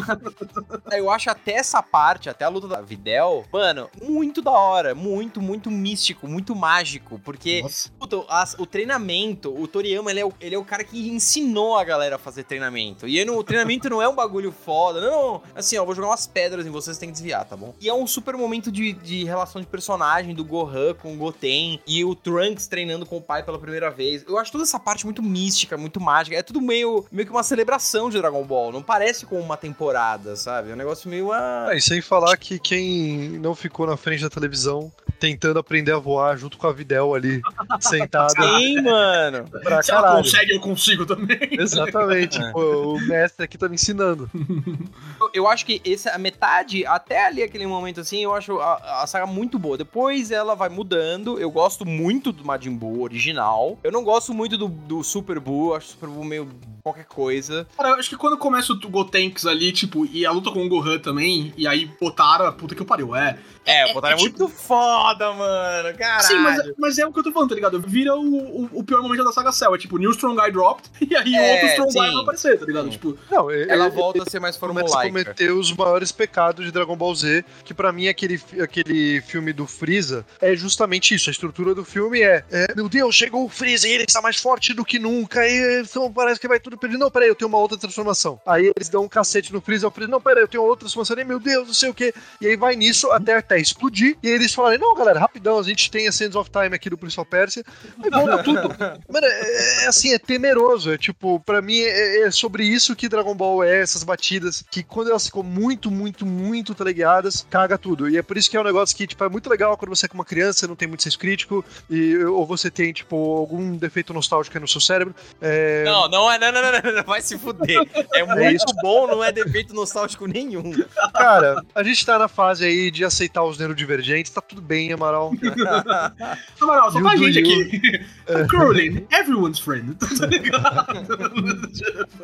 S3: Eu acho até essa parte, até a luta da Videl, mano, muito da hora, muito, muito místico, muito mágico, porque puta, as, o treinamento, o Toriyama, ele é o, ele é o cara que ensinou a galera a fazer treinamento. E no, o treinamento não é um bagulho foda, não, assim, ó, vou jogar umas pedras em vocês, tem que desviar, tá bom? E é um super momento de, de relação de personagem do Gohan com o Goten e o Trunks treinando com o pai pela primeira vez. Eu acho toda essa parte muito mística, muito mágica. É tudo meio, meio que uma celebração de Dragon Ball. Não parece como uma temporada, sabe? É um negócio meio. Ah...
S4: É, e sem falar que quem não ficou na frente da televisão tentando aprender a voar junto com a Videl ali, sentada.
S3: Sim, mano.
S1: Pra Se ela consegue, eu consigo também.
S4: Exatamente. É. Pô, o mestre aqui tá me ensinando.
S3: Eu, eu, acho que essa, a metade, até ali aquele momento assim, eu acho a, a saga muito boa. Depois ela vai mudando. Eu gosto muito do Majin Buu original. Eu não gosto muito do, do Super Buu. Acho o Super Buu meio qualquer coisa.
S1: Cara, eu acho que quando começa o Gotenks ali, tipo, e a luta com o Gohan também, e aí Potara, puta que pariu, é.
S3: É, é, é, é, muito tipo... foda, mano. Caralho. Sim,
S1: mas, mas, é o que eu tô falando, tá ligado? Vira o, o, o pior momento da saga Cell. É tipo, New Strong Guy dropped, e aí é, outro Strong sim. Guy vai aparecer, tá ligado? Tipo,
S3: não, ela volta a ser mais formulaica.
S4: cometer os maiores pecados de Dragon Ball Z, que pra mim aquele, aquele filme do Freeza é justamente isso. A estrutura do filme é, é meu Deus, chegou o Freeza e ele está mais forte do que nunca, e então parece que vai tudo perder. Não, peraí, eu tenho uma outra transformação. Aí eles dão um cacete no Freeza, o Freeza, não, peraí, eu tenho outra transformação, e meu Deus, não sei o que. E aí vai nisso até até explodir, e eles falarem, não, galera, rapidão, a gente tem a Sands of Time aqui do Prince of Persia, e volta tudo. Mano, é, é, assim, é temeroso, é tipo, pra mim é, é, sobre isso que Dragon Ball é, essas batidas, que quando elas ficam muito, muito, muito teleguiadas, caga tudo. E é por isso que é um negócio que, tipo, é muito legal quando você é uma criança, não tem muito senso crítico, e, ou você tem, tipo, algum defeito nostálgico aí no seu cérebro.
S3: É... Não, não é, não, não, não, não, não, vai se fuder. É muito bom, não é defeito nostálgico nenhum.
S4: Cara, a gente tá na fase aí de aceitar os neurodivergentes, tá tudo bem, Amaral.
S1: Amaral, só
S4: You
S1: pra gente
S4: you.
S1: aqui. Curling, everyone's friend. Tá ligado?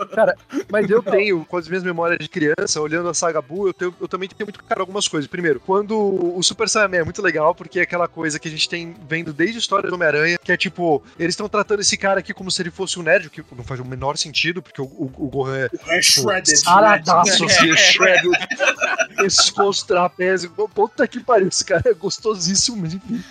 S4: Cara, mas eu tenho, com as minhas memórias de criança, olhando a saga Buu, eu, tenho- eu também tenho muito caro algumas coisas. Primeiro, quando o Super Saiyaman é muito legal, porque é aquela coisa que a gente tem vendo desde a história do Homem-Aranha, que é tipo, eles estão tratando esse cara aqui como se ele fosse um nerd, o que não faz o menor sentido, porque o, o, o Gohan é
S1: É shredded.
S4: saradaço, assim, shredded, pescoço, trapézio. Puta que pariu, esse cara é mas enfim.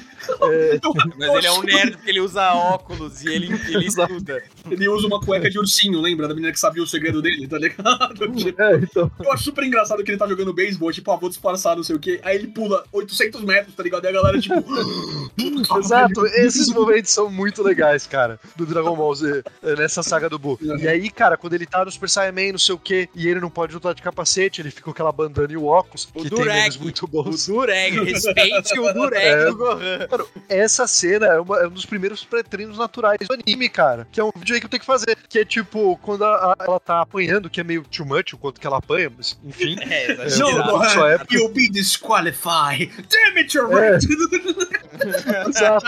S3: Mas ele é um nerd porque ele usa óculos e ele, ele estuda.
S1: Ele usa uma cueca de ursinho, lembra? Da menina que sabia o segredo dele, tá ligado?
S4: É, então.
S1: Eu acho super engraçado que ele tá jogando beisebol, tipo, ah, vou disfarçar, não sei o quê. Aí ele pula 800 metros, tá ligado? E a galera, tipo.
S4: Exato, esses momentos são muito legais, cara, do Dragon Ball Z, eh, nessa saga do Buu. E aí, cara, quando ele tá no Super Saiyaman, não sei o quê, e ele não pode lutar de capacete, ele fica com aquela bandana e o óculos,
S3: O
S4: que tem
S3: Durek.
S4: memes muito
S3: O
S4: bons.
S3: Dureg, respeite o Dureg
S4: É.
S3: do Gohan.
S4: Mano, essa cena é, uma- é um dos primeiros pré-treinos naturais do anime, cara. Que é um vídeo aí que eu tenho que fazer. Que é tipo, quando a- a- ela tá apanhando, que é meio too much o quanto que ela apanha, mas enfim.
S3: É,
S4: É.
S1: Não,
S4: um pouco
S1: Gohan,
S4: sua época.
S1: you'll be disqualified. Damn it, you're
S4: É. Exato.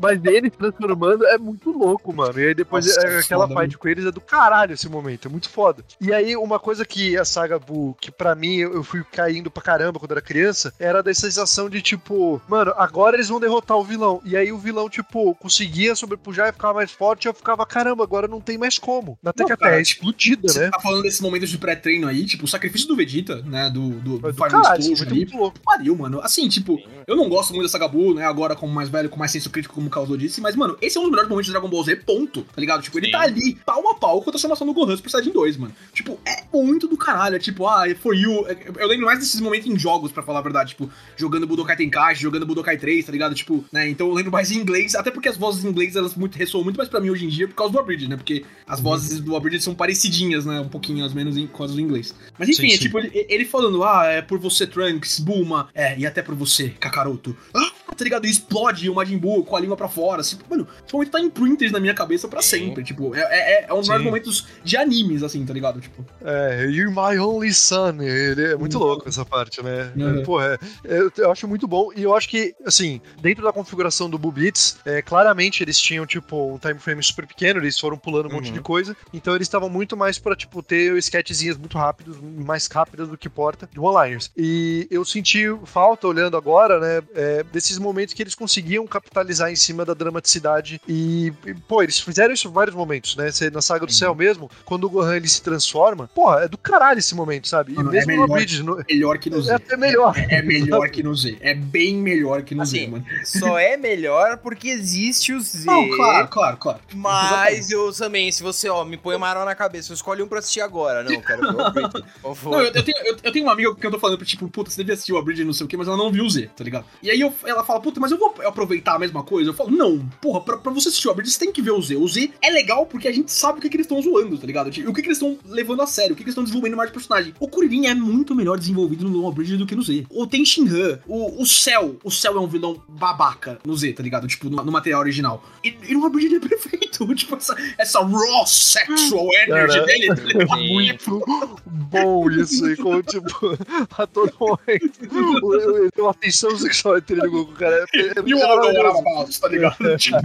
S4: Mas ele se transformando é muito louco, mano. E aí depois
S1: Nossa,
S4: é,
S1: é
S4: aquela
S1: foda,
S4: fight com eles é do caralho esse momento, é muito foda. E aí, uma coisa que a saga Buu, que pra mim eu fui caindo pra caramba quando era criança, era da sensação de tipo, mano, agora eles vão derrotar o vilão. E aí o vilão, tipo, conseguia sobrepujar e ficava mais forte, e eu ficava, caramba, agora não tem mais como. Até
S1: Não,
S4: que a
S1: cara,
S4: Terra é explodida,
S1: Você
S4: né?
S1: tá falando desse momento de pré-treino aí, tipo, o sacrifício do Vegeta, né? Do, do, do
S4: do
S1: Final
S4: caralho,
S1: Explosion
S4: é
S1: ali.
S4: muito louco.
S1: Pariu, mano. Assim, tipo, eu não gosto muito dessa Gabu, né? Agora, como mais velho, com mais senso crítico, como o Causou disse, mas, mano, esse é um dos melhores momentos de Dragon Ball Z, ponto. Tá ligado? Tipo, ele
S3: Sim.
S1: tá ali, pau a pau com a transformação do Gohan Super Saiyajin 2, mano. Tipo, é muito do caralho. É tipo, ah, é for you. É- Eu lembro mais desses momentos em jogos, pra falar a verdade. Tipo, jogando Budokai Tenkaichi, jogando Budokai 3, tá ligado? Tipo, né? Então eu lembro mais em inglês, até porque as vozes em inglês, elas muito, ressoam muito mais pra mim hoje em dia por causa do Abridged, né? Porque as
S4: Uhum.
S1: vozes do Abridged são parecidinhas, né? Um pouquinho, às menos, em, com as do inglês. Mas enfim,
S4: Sim,
S1: é
S4: sim.
S1: tipo, ele, ele falando, ah, é por você, Trunks, Bulma, é, e até por você, Kakaroto. Ah, tá ligado? E explode o Majin Buu com a língua pra fora. Assim, mano, esse momento tá em printers na minha cabeça pra
S3: Sim.
S1: sempre. Tipo, é, é, é um dos maiores momentos de animes, assim, tá ligado? Tipo,
S4: É, You're my only son. Ele é muito
S1: Uhum.
S4: louco essa parte, né?
S1: Uhum.
S4: É, Pô, é, é, eu, eu acho muito bom. E eu acho que, assim, dentro da configuração do Bubits, é, claramente eles tinham, tipo, um time frame super pequeno, eles foram pulando um monte
S3: Uhum.
S4: de coisa. Então eles estavam muito mais pra, tipo, ter sketchzinhas muito rápidos, mais rápidas do que porta de one-liners. E eu senti falta, olhando agora, né, é, desses momentos que eles conseguiam capitalizar em cima da dramaticidade. E, e, pô, eles fizeram isso em vários momentos, né? Na saga do céu mesmo, quando o Gohan ele se transforma, porra, é do caralho esse momento, sabe? E
S1: Mano, é
S4: mesmo no
S1: melhor.
S4: Bridge, no,
S1: melhor que no
S4: é
S1: Z.
S4: até melhor.
S1: É, é melhor que no Z. É bem melhor que no Z,
S3: Assim,
S1: mano.
S3: Só é melhor porque existe o Z.
S1: Não, claro, claro, claro.
S3: Mas eu também, se você, ó, me põe uma arma na cabeça, eu escolho um pra assistir agora. Não, cara, eu.
S1: Não, eu, eu tenho, eu, eu tenho uma amiga que eu tô falando, tipo, puta, você devia assistir o Abridge não sei o que, mas ela não viu o Z, tá ligado? E aí eu- ela fala, puta, mas eu vou aproveitar a mesma coisa? Eu falo, não, porra, pra, pra você assistir o Abridge, você tem que ver o Z. O Z é legal porque a gente sabe o que, que eles estão zoando, tá ligado? Tipo, o que, que eles estão levando a sério, o que, que eles estão desenvolvendo mais de personagem. O Kuririn é muito melhor desenvolvido no Abridge do que no Z. O Ten Shinhan, o, o Cell, o Cell é um vilão babaca no Z, tá ligado? Tipo, no, no material original. E, e no Abridge ele é perfeito. Tipo, essa, essa raw sexual energy
S4: Cara,
S1: dele, tá?
S3: Sim.
S4: Muito bom isso aí, como tipo, a todo momento. Tem uma tensão sexual entre ele e o Goku, cara. É, é,
S1: You
S4: é
S1: what I'm
S4: maravilhoso.
S1: about, tá ligado? Tipo,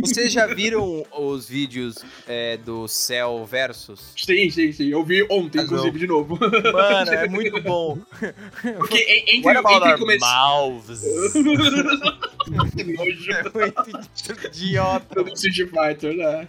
S3: Vocês já viram os vídeos é, do Cell Versus?
S1: sim, sim, sim. Eu vi ontem,
S3: Ah,
S1: inclusive,
S3: não.
S1: de novo.
S3: Mano, é muito bom.
S1: Porque en- entre, entre
S3: our
S1: começar.
S3: mouths?
S1: que nojo.
S3: É muito idiota.
S1: Do Street Fighter, né?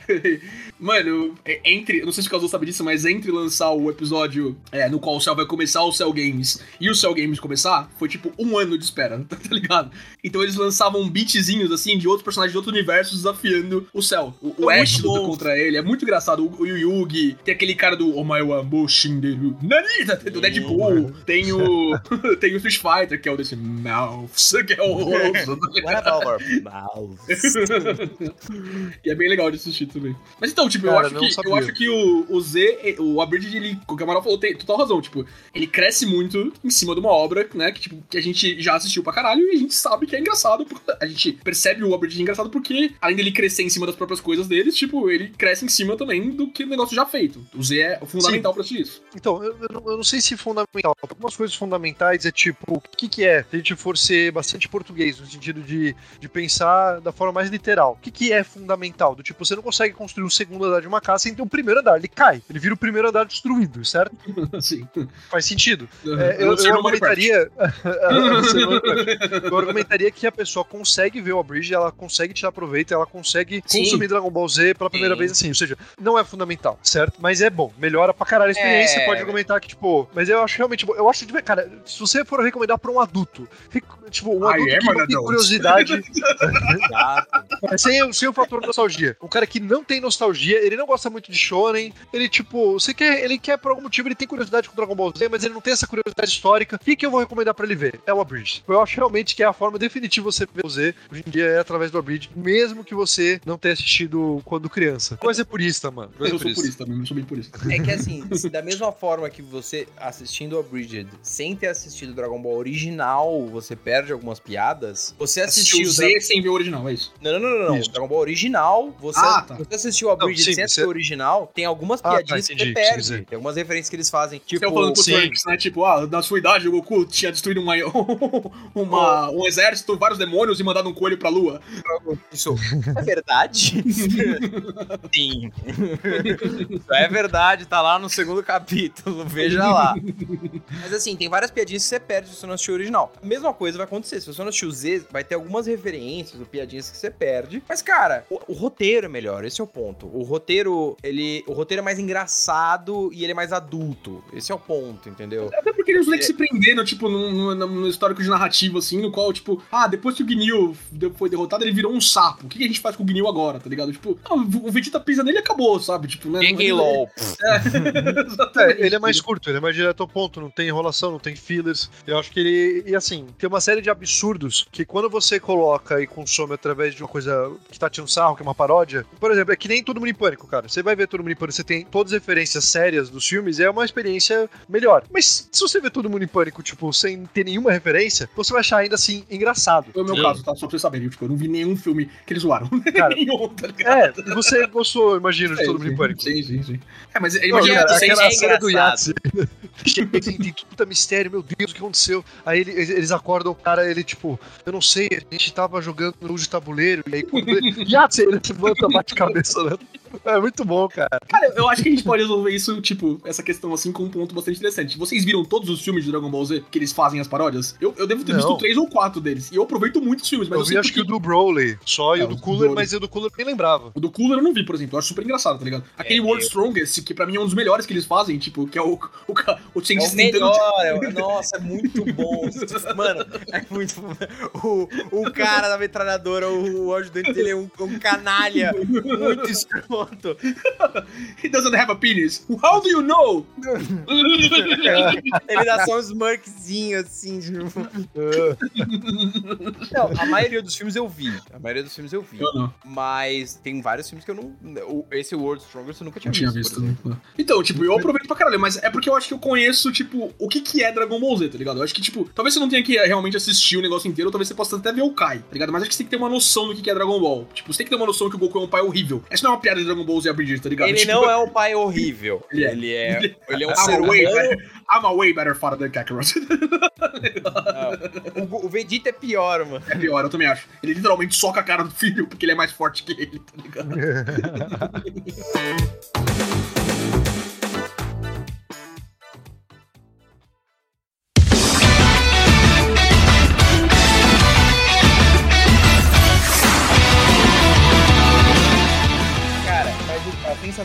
S1: Mano, é- entre. eu Não sei se o Caso sabe disso, mas entre lançar o episódio é, no qual o Cell vai começar o Cell Games e o Cell Games começar, foi tipo um ano de espera, tá ligado? Então eles lançavam beatzinhos assim de outros personagens de outros universos desafiando o Cell. O, o
S3: É
S1: Ash luta contra ele, é muito engraçado. O, o Yu Yugi, tem aquele cara do Omae wa Moshinderu Nani, do Deadpool, tem o. tem o Street Fighter, que é o desse Mouths, que é horroroso.
S3: What about mouths?
S1: e é bem legal de assistir também. Mas então, tipo,
S4: Cara,
S1: eu acho que,
S4: sabia.
S1: eu acho que o, o Z, o Abridged, ele, o que o Amaral falou, tem total razão. Tipo, ele cresce muito em cima de uma obra, né? Que, tipo, que a gente já assistiu pra caralho e a gente sabe que é engraçado. A gente percebe o Abridged engraçado porque, além dele crescer em cima das próprias coisas deles, tipo, ele cresce em cima também do que o negócio já feito. O Z é fundamental pra assistir isso.
S4: Então, eu, eu não, eu sei se fundamental. Algumas coisas fundamentais é tipo, o que, que é? Se a gente for ser bastante português, no sentido de, de pensar da forma mais literal. O que, que é fundamental? Do tipo, você não consegue construir um segundo andar de uma casa sem ter um primeiro andar. Ele cai. Ele vira o primeiro andar destruído, certo?
S1: Assim.
S4: Faz sentido. É, eu,
S1: Luciano
S4: eu argumentaria. eu argumentaria que a pessoa consegue ver o Abridge, ela consegue tirar proveito, ela consegue
S1: Sim.
S4: consumir Dragon Ball Z pela primeira
S3: Sim.
S4: vez assim. Ou seja, não é fundamental, certo? Mas é bom, melhora pra caralho a experiência.
S3: É.
S4: Você pode argumentar que, tipo, mas eu acho realmente bom. Eu acho que, cara, se você for recomendar pra um adulto, tipo, um adulto
S1: am
S4: que não tem
S1: adult.
S4: curiosidade, sem, sem o fator nostalgia. Um cara que não tem nostalgia, ele não gosta muito de shonen, ele, tipo, você quer, ele quer por algum motivo, ele tem curiosidade com Dragon Ball Z, mas ele não tem essa curiosidade histórica. O que, que eu vou recomendar pra ele ver? É o Abridged. Eu acho realmente que é a forma definitiva de você ver o Z, hoje em dia, é através do Abridged, mesmo que você não tenha assistido quando criança. Coisa é purista, mano. Coisa
S1: Eu
S4: é
S1: sou
S4: purista.
S1: purista também, eu sou bem purista.
S3: É que assim, da mesma forma que você assistindo a Bridget, sem ter assistido Dragon Ball original, você perde algumas piadas, você
S1: Assistiu
S3: assistiu.
S1: o
S3: Dra-
S1: Z sem ver o original, é isso.
S3: Não, não, não, não. Dragon Ball original, você,
S1: Ah, tá.
S3: você assistiu a
S4: Não,
S3: Bridget
S4: sim,
S3: sem
S4: você-
S3: assistir o original, tem algumas
S4: Ah, tá,
S3: piadinhas que você perde.
S4: dizer.
S3: Tem algumas referências que eles fazem. Tipo,
S1: eu falando pro
S4: sim.
S1: Trunks, né? Tipo, ah, na sua idade o Goku tinha destruído uma, uma- um exército, vários demônios e mandado um coelho pra lua.
S3: Isso é verdade? Sim. Isso é verdade, tá lá no segundo capítulo, veja lá. Mas assim, tem várias piadinhas que você perde se você não assistiu o original. A mesma coisa vai acontecer. Se você não assistiu o Z, vai ter algumas referências ou piadinhas que você perde. Mas, cara, o, o roteiro é melhor, esse é o ponto. O roteiro, ele. O roteiro é mais engraçado e ele é mais adulto. Esse é o ponto, entendeu?
S1: Até porque eles
S3: É.
S1: que se prenderam, tipo, num, num, num histórico de narrativa, assim, no qual, tipo, ah, depois que o Gnil foi derrotado, ele virou um sapo. O que a gente faz com o Gnil agora, tá ligado? Tipo, ah, o Vegeta pisa nele e acabou, sabe? Tipo, né?
S3: Gay LOL.
S1: Exatamente.
S4: É, ele é mais curto, ele é mais direto ao ponto, não tem enrolação, não tem fillers. Eu acho que ele. E assim, tem uma série de absurdos que quando você coloca e consome através de uma coisa que tá tirando sarro, que é uma paródia. Por exemplo, é que nem Todo Mundo em Pânico, cara. Você vai ver Todo Mundo em Pânico, você tem todas as referências sérias dos filmes, é uma experiência melhor. Mas se você ver Todo Mundo em Pânico, tipo, sem ter nenhuma referência, você vai achar ainda assim engraçado.
S1: Foi o meu
S3: Sim.
S1: caso, tá? Só pra vocês saberem. Tipo, eu não vi nenhum filme que eles zoaram.
S4: Cara,
S1: nenhum, tá?
S4: É, você gostou, imagino, de Todo Mundo em
S1: sim,
S4: Pânico.
S1: Sim, sim, sim. É, mas
S4: Não,
S1: imagina,
S4: cara, aquela
S3: é
S4: cena do
S3: engraçado.
S4: Yahtzee. Assim, tem puta mistério, meu Deus, o que aconteceu? Aí ele- eles, eles acordam, o cara, ele tipo, eu não sei, a gente tava jogando no de tabuleiro, e aí quando ele. Yahtzee, ele levanta, bate cabeça, né? É muito bom, cara.
S1: Cara, eu acho que a gente pode resolver isso, tipo, essa questão assim, com um ponto bastante interessante. Vocês viram todos os filmes de Dragon Ball Z que eles fazem as paródias? Eu, eu devo ter
S4: Não.
S1: visto três ou quatro deles. E eu aproveito muito os filmes, mas
S4: eu
S1: eu,
S4: vi
S1: sei
S4: acho que o do Broly só, e
S1: É,
S4: o do
S1: o do
S4: Cooler, mas o do Cooler eu nem lembrava.
S1: O do Cooler eu não vi, por exemplo. Eu acho super engraçado, tá ligado? Aquele
S3: É,
S1: World
S3: eu-
S1: Strongest, que pra mim é um dos melhores que eles fazem, tipo, que é o, o, ca- o
S3: É o melhor, é o- nossa, é muito bom. Mano, é muito bom. O, o cara da metralhadora, o, o ajudante dele é um, um canalha muito escroto.
S1: He doesn't have a penis. How do you know?
S3: Ele dá só um smirkzinho assim. Tipo. Não, a maioria dos filmes eu vi. A maioria dos filmes eu vi. Mas tem vários filmes que eu não. Esse World Strongest eu nunca tinha,
S1: tinha
S3: visto.
S1: visto. né? Então, tipo, eu aproveito pra caralho, mas é porque eu acho que eu conheço, tipo, o que que é Dragon Ball Z, tá ligado? Eu acho que, tipo, talvez você não tenha que realmente assistir o negócio inteiro, ou talvez você possa até ver o Kai, tá ligado? Mas acho que você tem que ter uma noção do que que é Dragon Ball. Tipo, você tem que ter uma noção que o Goku é um pai horrível. Essa não é uma piada de Dragon Ball Z Abridged, tá ligado?
S3: Ele
S1: Tipo,
S3: não é um pai horrível.
S1: Ele é.
S3: Ele é. Ele é um
S1: I'm
S3: ser
S1: a, way better, I'm a way better father than Kakarot.
S3: O, o Vegeta é pior, mano.
S1: é pior, eu também acho. Ele literalmente soca a cara do filho porque ele é mais forte que ele, tá ligado?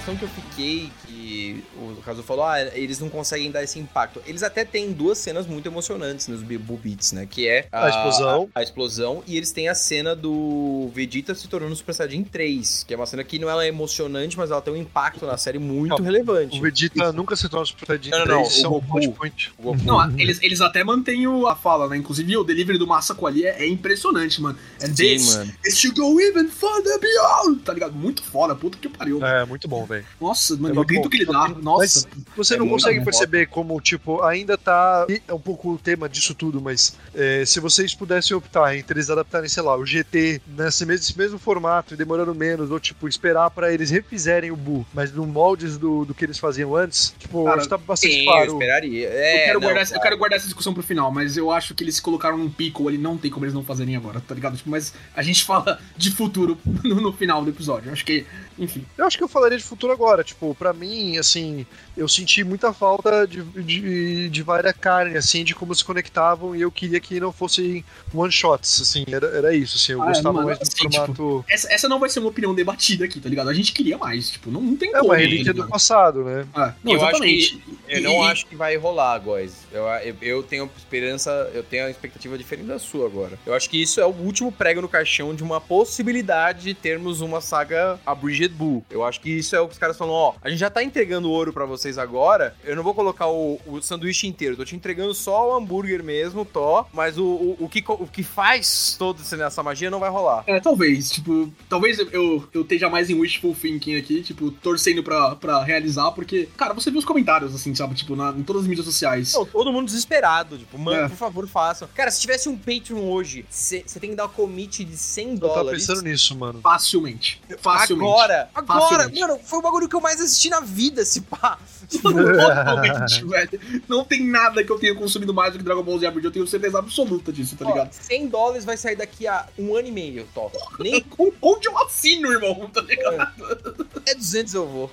S3: sensação que eu fiquei, que o caso falou, ah, eles não conseguem dar esse impacto. Eles até têm duas cenas muito emocionantes nos Boo Beats, né? Que é
S4: A explosão.
S3: A, a explosão, e eles têm a cena do Vegeta se tornando Super Saiyajin 3, que é uma cena que não ela é emocionante, mas ela tem um impacto na série muito
S4: Não,
S3: relevante.
S4: O Vegeta nunca se torna Super Saiyajin
S3: Não, não, não,
S4: 3, isso é
S3: o
S4: um
S3: Goku.
S4: plot point.
S3: O Goku.
S1: Não, eles, eles até mantêm o- a fala, né? Inclusive o delivery do Masako ali é, é impressionante, mano. É
S3: Sim,
S1: this,
S3: mano.
S1: this should go even further beyond, tá ligado? Muito foda, puta que pariu.
S4: É, muito bom, velho.
S1: Nossa, mano,
S4: É
S1: o grito
S4: bom.
S1: que ele dá, nossa.
S4: Você
S3: É
S4: não
S3: muito
S4: consegue
S3: bom.
S4: perceber como, tipo, ainda tá. É um pouco o tema disso tudo, mas é, se vocês pudessem optar entre eles adaptarem, sei lá, o GT nesse mesmo, esse mesmo formato e demorando menos, ou, tipo, esperar pra eles refizerem o Buu, mas no moldes do, do que eles faziam antes, tipo,
S1: Cara,
S4: acho que tá bastante
S3: Sim, eu
S4: claro.
S3: esperaria.
S1: eu,
S3: É,
S1: quero
S3: não,
S1: guardar, essa- eu quero guardar essa discussão pro final, mas eu acho que eles colocaram um pico ali, não tem como eles não fazerem agora, tá ligado? Tipo, mas a gente fala de futuro no, no final do episódio. Eu acho que, enfim.
S4: Eu acho que eu falaria de futuro agora. Tipo, pra mim, assim, eu senti muita falta de, de, de várias carne, assim, de como se conectavam e eu queria que não fossem one-shots, assim, era, era isso, assim, eu
S1: Ah, é,
S4: gostava
S1: mano,
S4: mais do
S1: assim,
S4: formato...
S1: Essa, essa não vai ser uma opinião debatida aqui, tá ligado? A gente queria mais, tipo, não, não tem
S4: É
S1: como.
S4: uma
S1: tá
S4: relíquia do passado, né?
S1: É, não,
S3: Eu acho
S1: exatamente.
S3: Eu
S1: E-
S3: não
S1: e-
S3: acho que vai rolar, guys. Eu, eu, eu tenho esperança, eu tenho a expectativa diferente da sua agora. Eu acho que isso é o último prego no caixão de uma possibilidade de termos uma saga a Bridget Bull. Eu acho que isso é o que os caras falam, ó, a gente já tá entregando ouro pra vocês agora, eu não vou colocar o, o sanduíche inteiro, tô te entregando só o hambúrguer mesmo, tó, mas o, o, o que, o que faz toda essa magia não vai rolar.
S1: É, talvez, tipo, talvez eu, eu, esteja mais em wishful thinking aqui, tipo, torcendo pra, pra realizar, porque, cara, você viu os comentários, assim, sabe, tipo, na, em todas as mídias sociais.
S3: Não, todo mundo desesperado, tipo, mano,
S1: É.
S3: por favor, façam. Cara, se tivesse um Patreon hoje, você tem que dar um commit de 100
S4: Eu tava
S3: dólares.
S4: pensando nisso, mano.
S1: Facilmente. Facilmente.
S3: Agora, agora,
S1: Facilmente.
S3: mano, foi o bagulho que eu mais assisti na vida, se pá.
S1: Totalmente, velho. Não tem nada que eu tenha consumido mais do que Dragon Ball Z Abridge, eu tenho certeza absoluta disso, tá
S3: Ó,
S1: ligado?
S3: 100 dólares vai sair daqui a um ano e meio, top. Nem
S1: Onde eu assino, irmão, tá ligado?
S3: até 200 eu vou.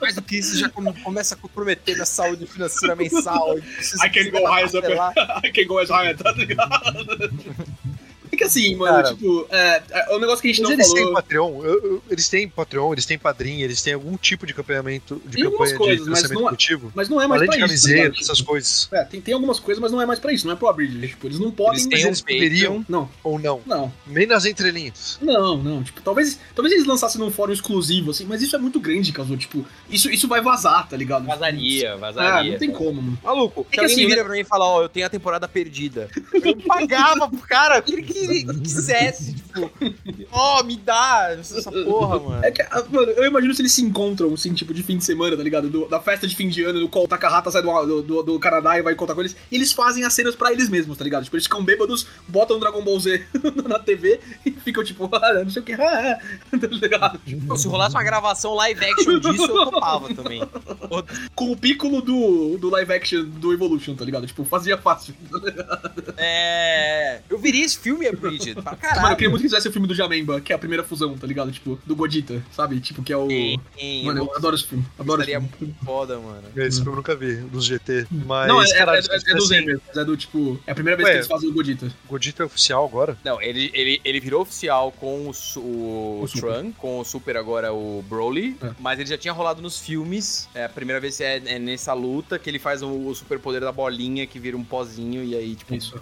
S3: Mais do que isso, já come- começa a comprometer minha saúde financeira mensal.
S1: I can go high as a I can go as high, tá ligado? É que assim, mano,
S4: Cara.
S1: tipo, é, é um negócio que a gente
S4: Mas
S1: não
S4: eles
S1: falou.
S4: têm Patreon, eu- eu- eles têm Patreon, eles têm padrinho, eles têm algum tipo de acompanhamento de
S1: Tem algumas
S4: campanha
S1: coisas,
S4: de
S1: mas
S4: financiamento
S1: não é-
S4: coletivo.
S1: Mas não é mais
S4: Além de
S1: pra isso. tá
S4: camiseta,
S1: ligado?
S4: essas coisas.
S1: É, tem, tem algumas coisas, mas não é mais pra isso, não é pro Abridge. Tipo, eles não podem.
S3: Eles
S4: Mas
S3: têm um
S4: eles poderiam,
S1: Não,
S4: ou não.
S1: não.
S4: Nem nas entrelinhas.
S1: Não, não, tipo, talvez, talvez eles lançassem num fórum exclusivo, assim, mas isso é muito grande, Caso, tipo, isso, isso vai vazar, tá ligado?
S3: Vazaria,
S1: Ah,
S3: vazaria.
S1: não tem como, mano.
S3: Maluco,
S1: É
S3: se
S1: que
S3: alguém
S1: assim,
S3: vira
S1: né?
S3: pra mim e fala, ó, eu tenho a temporada perdida. Eu pagava pro cara, queria que ele quisesse, tipo, ó, me dá essa porra, mano.
S1: É que, ah, mano, eu imagino se eles se encontram, assim, tipo, de fim de semana, tá ligado? Do- da festa de fim de ano, do qual o Takahata sai do, do, do- do Canadá e vai contar com eles, e eles fazem as cenas pra eles mesmos, tá ligado? Tipo, eles ficam bêbados, botam Dragon Ball Z na TV e ficam, tipo, ah, não sei o que, ah, ah, tá ligado?
S3: Pô, se rolasse uma gravação live action disso, eu topava também.
S1: Com o Piccolo do, do live action do Evolution, tá ligado? Tipo, fazia fácil.
S3: É. Eu viria esse filme, Bridget. Pra
S1: Mano, eu
S3: caralho.
S1: queria muito que fizesse o filme do Jamemba, que é a primeira fusão, tá ligado? Tipo, do Godita, sabe? Tipo, que é o.
S3: Sim, sim,
S1: Mano, eu adoro esse filme. Adoro esse filme.
S3: muito foda, mano.
S4: Esse filme eu nunca vi, dos GT. Mas,
S1: Não, é, é,
S4: caralho,
S1: é, é, do Zender, mas é do tipo. É a primeira vez
S4: Ué.
S1: que eles fazem o Godita.
S4: Godito é oficial agora?
S3: Não, ele, ele, ele virou oficial com o, o,
S1: O
S3: com o Super agora o Broly,
S1: É.
S3: mas ele já tinha rolado nos filmes. É a primeira vez é, é nessa luta que ele faz o, o superpoder da bolinha que vira um pozinho e aí, tipo.
S1: Isso.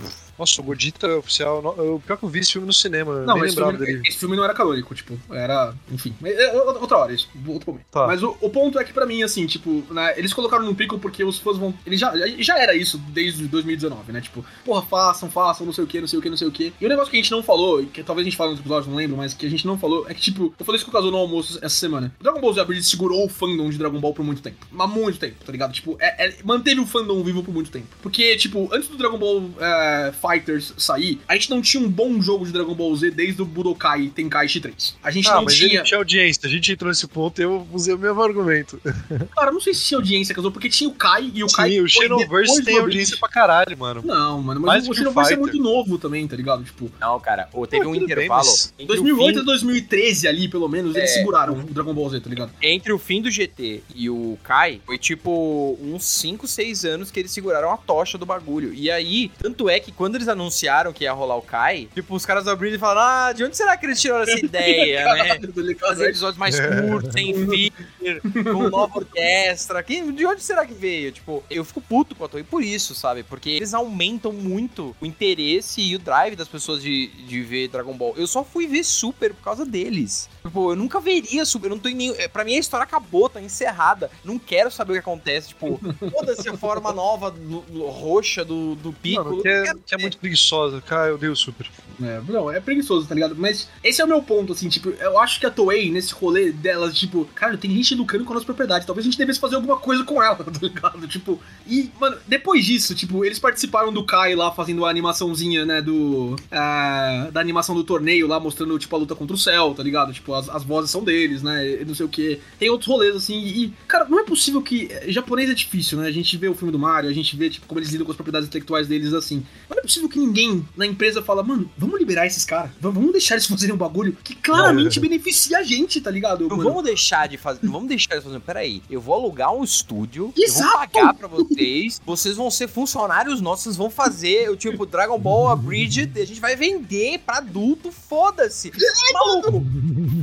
S4: Nossa, o Godito é oficial. Eu, pior que eu vi esse filme no cinema,
S1: Não,
S4: nem
S1: esse filme,
S4: dele.
S1: esse filme não era canônico, tipo, era. Enfim. Mas é outra hora, isso. Outro momento.
S4: Tá.
S1: Mas o, o ponto é que pra mim, assim, tipo, né, eles colocaram no pico porque os fãs vão. Ele já, já era isso desde 2019, né? Tipo, porra, façam, façam, não sei o que, não sei o que, não sei o que. E o negócio que a gente não falou, e que talvez a gente fale nos episódios, não lembro, mas que a gente não falou, é que, tipo, eu falei isso com o Kazuo no almoço essa semana. O Dragon Ball Z segurou o fandom de Dragon Ball por muito tempo. Mas muito tempo, tá ligado? Tipo, é- é- manteve o fandom vivo por muito tempo. Porque, tipo, antes do Dragon Ball é, Fighters sair, a gente não tinha um bom jogo de Dragon Ball Z desde o Budokai Tenkaichi 3. A gente
S4: Ah,
S1: não
S4: mas
S1: tinha.
S4: ele tinha audiência. A gente entrou nesse ponto e eu usei o mesmo argumento.
S1: Cara, eu não sei se tinha audiência, Kazuo, porque tinha o Kai e o Kai.
S4: Sim, o
S1: foi
S4: Xenoverse tem audiência pra caralho, mano.
S1: Não, mano, mas
S4: Mais
S1: o Xenoverse é muito novo também, tá ligado? Tipo,
S3: Não, cara, ou teve um
S4: bem,
S3: intervalo.
S4: mas
S3: entre o
S1: 2008
S3: fim-
S1: a 2013 ali, pelo menos, eles
S3: É.
S1: seguraram o Dragon Ball Z, tá ligado?
S3: Entre o fim do GT e o Kai, foi tipo uns 5, 6 anos que eles seguraram a tocha do bagulho. E aí, tanto é que quando quando eles anunciaram que ia rolar o Kai, tipo, os caras abriram e falaram, ah, de onde será que eles tiraram essa ideia, né? Fazer episódios mais curtos, sem filler, com nova orquestra. Quem, de onde será que veio? Tipo, eu fico puto com a Toei por isso, sabe? Porque eles aumentam muito o interesse e o drive das pessoas de, de ver Dragon Ball. Eu só fui ver Super por causa deles. Tipo, eu nunca veria Super, eu não tô em nenhum... Pra mim a história acabou, tá encerrada. Não quero saber o que acontece. Tipo, foda-se a forma nova do, do- roxa do, do Piccolo.
S4: Mano, que
S3: Não
S4: é, que é muito preguiçosa. Cara, eu odeio super.
S1: É, não, é preguiçoso, tá ligado? Mas esse é o meu ponto, assim, tipo, eu acho que a Toei, nesse rolê delas, tipo, cara, tem gente lucrando com a nossa propriedade, talvez a gente devesse fazer alguma coisa com ela, tá ligado? Tipo, e, mano, depois disso, tipo, eles participaram do Kai lá, fazendo a animaçãozinha, né, do... ah, da animação do torneio lá, mostrando, tipo, a luta contra o céu, tá ligado? Tipo, as, as vozes são deles, né, não sei o que. Tem outros rolês, assim, e, cara, não é possível que... Japonês é difícil, né? A gente vê o filme do Mario, a gente vê, tipo, como eles lidam com as propriedades intelectuais deles, assim. Não é possível que ninguém na empresa fala, mano, vamos liberar esses caras. Vamos deixar eles fazerem um bagulho que claramente beneficia a gente, tá ligado?
S3: Não
S1: mano?
S3: vamos deixar de fazer. Não vamos deixar de fazer. Peraí, eu vou alugar um estúdio, eu
S1: Exato!
S3: vou pagar pra vocês, vocês vão ser funcionários nossos, vocês vão fazer o tipo Dragon Ball Abridged, e a gente vai vender pra adulto, foda-se. Maluco,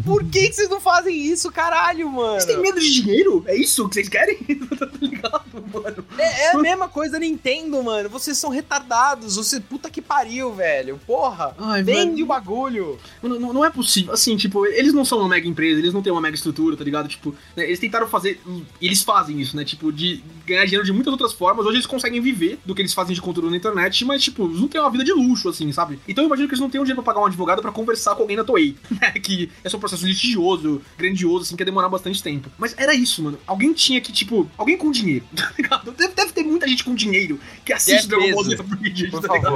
S3: por que, que vocês não fazem isso, caralho, mano?
S1: Vocês têm medo de dinheiro? É isso que vocês querem? tá ligado, mano?
S3: É, é a mesma coisa da Nintendo, mano. Vocês são retardados. Você, puta que pariu, velho. Porra.
S1: Ai,
S3: Vende o bagulho.
S1: Mano, não, não é possível. Assim, tipo, eles não são uma mega empresa, eles não têm uma mega estrutura, tá ligado? Tipo, né, eles tentaram fazer. Eles fazem isso, né? Tipo, de ganhar dinheiro de muitas outras formas. Hoje eles conseguem viver do que eles fazem de conteúdo na internet, mas, tipo, eles não têm uma vida de luxo, assim, sabe? Então eu imagino que eles não tenham dinheiro pra pagar um advogado pra conversar com alguém da Toei, né? Que é só um processo litigioso, grandioso, assim, que ia demorar bastante tempo. Mas era isso, mano. Alguém tinha que, tipo, alguém com dinheiro, tá ligado? Deve, deve ter muita gente com dinheiro que assiste
S3: Jeff
S1: Dragon Ball Z Abridged,
S3: Por
S1: tá ligado?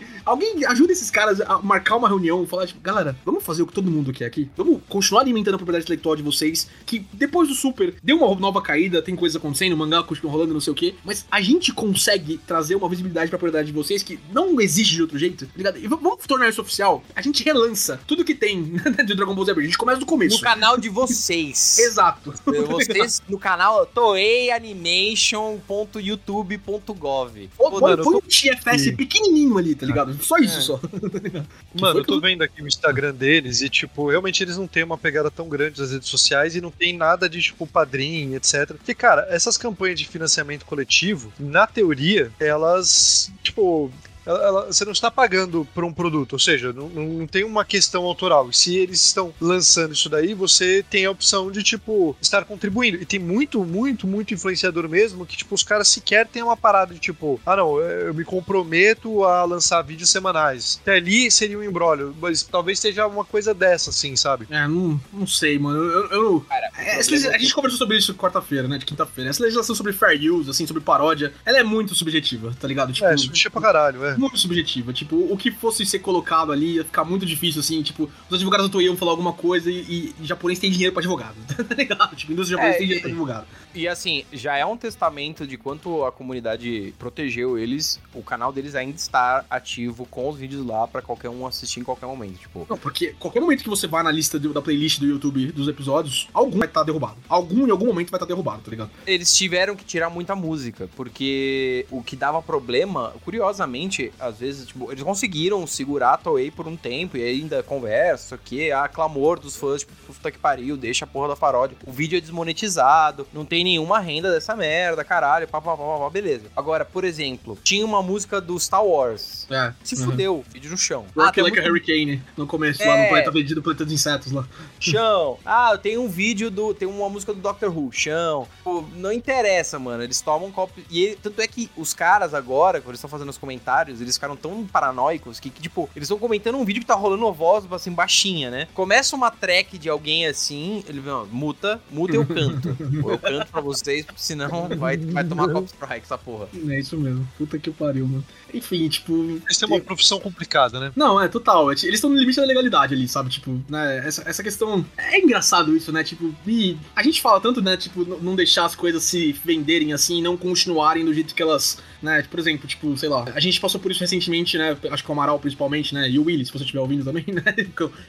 S1: Alguém ajuda esses caras a marcar uma reunião, falar, tipo, galera, vamos fazer o que todo mundo quer aqui? Vamos continuar alimentando a propriedade intelectual de vocês, que depois do Super deu uma nova caída, tem coisas acontecendo, o mangá continua rolando, não sei o quê, mas a gente consegue trazer uma visibilidade pra propriedade de vocês que não existe de outro jeito, tá ligado? E vamos tornar isso oficial. A gente relança tudo que tem de Dragon Ball Z, a gente começa do começo.
S3: No canal de vocês.
S1: Exato.
S3: Vocês no canal toeianimation.youtube.gov.
S1: Põe, um TFS pequenininho ali, tá ligado? Só isso,
S3: É.
S1: só.
S4: Mano,
S1: foi
S4: eu tô
S1: tudo-
S4: vendo aqui o Instagram deles e, tipo, realmente eles não têm uma pegada tão grande nas redes sociais e não tem nada de, tipo, padrinho, etc. Porque, cara, essas campanhas de financiamento coletivo, na teoria, elas, tipo. Ela- ela- você não está pagando por um produto, ou seja, não, não não tem uma questão autoral. E se eles estão lançando isso daí, você tem a opção de, tipo, estar contribuindo. E tem muito, muito, muito influenciador mesmo que, tipo, os caras sequer têm uma parada de, tipo, ah, não, eu me comprometo a lançar vídeos semanais. Até ali seria um embrólio, mas talvez seja uma coisa dessa, assim, sabe?
S1: É, não, não sei, mano. Eu, eu,
S3: Cara,
S1: É, essa
S3: é
S1: a gente conversou sobre isso quarta-feira, né? De quinta-feira. Essa legislação sobre fair use, assim, sobre paródia, ela é muito subjetiva, tá ligado? Tipo,
S4: É, substituir pra caralho, é.
S1: Muito subjetiva. Tipo, o que fosse ser colocado ali ia ficar muito difícil, assim. Tipo, os advogados da Toei iam falar alguma coisa e, e, japonês tem dinheiro pra advogado, tá ligado? Tipo, indústria japonesa
S3: É,
S1: tem dinheiro
S3: e-
S1: pra advogado.
S3: E assim, já é um testamento de quanto a comunidade protegeu eles. O canal deles ainda está ativo com os vídeos lá pra qualquer um assistir em qualquer momento. Tipo,
S1: Não, porque qualquer momento que você vá na lista do- da playlist do YouTube dos episódios, algum vai estar derrubado. Algum em algum momento vai estar derrubado, tá ligado?
S3: eles tiveram que tirar muita música, porque o que dava problema, curiosamente, às vezes, tipo, eles conseguiram segurar a Toei por um tempo e ainda conversa, aqui, há clamor dos fãs, tipo, puta que pariu, deixa a porra da paródia. O vídeo é desmonetizado, não tem nenhuma renda dessa merda, caralho, pá, pá, pá, pá, pá, beleza. Agora, por exemplo, tinha uma música do Star Wars.
S1: É.
S3: Se
S1: Uhum.
S3: fudeu, vídeo no chão.
S1: Rock
S3: tem
S1: Like a
S3: muito-
S1: Hurricane, no começo, lá
S3: É.
S1: no Planeta Vendido, Planeta dos Insetos lá.
S3: Chão. Ah, tem um vídeo do. Tem uma música do Doctor Who. Chão. Pô, não interessa, mano. Eles tomam um copo. E ele- tanto é que os caras agora, quando eles estão fazendo os comentários, eles ficaram tão paranoicos que, que, tipo, eles estão comentando um vídeo que tá rolando uma voz, assim, baixinha, né? Começa uma track de alguém assim, ele vê, ó, muta, muta eu canto. Ou eu canto pra vocês, porque senão vai, vai tomar copyright essa porra.
S1: É isso mesmo. Puta que pariu, mano. Enfim, tipo.
S4: Eles têm uma profissão complicada, né?
S1: Não, é total. é Eles estão no limite da legalidade ali, sabe? Tipo, né? Essa, essa questão. É engraçado isso, né? Tipo, e a gente fala tanto, né, tipo, não deixar as coisas se venderem assim e não continuarem do jeito que elas, né, por exemplo, tipo, sei lá, a gente passou por isso recentemente, né, acho que o Amaral principalmente, né, e o Willy, se você estiver ouvindo também, né,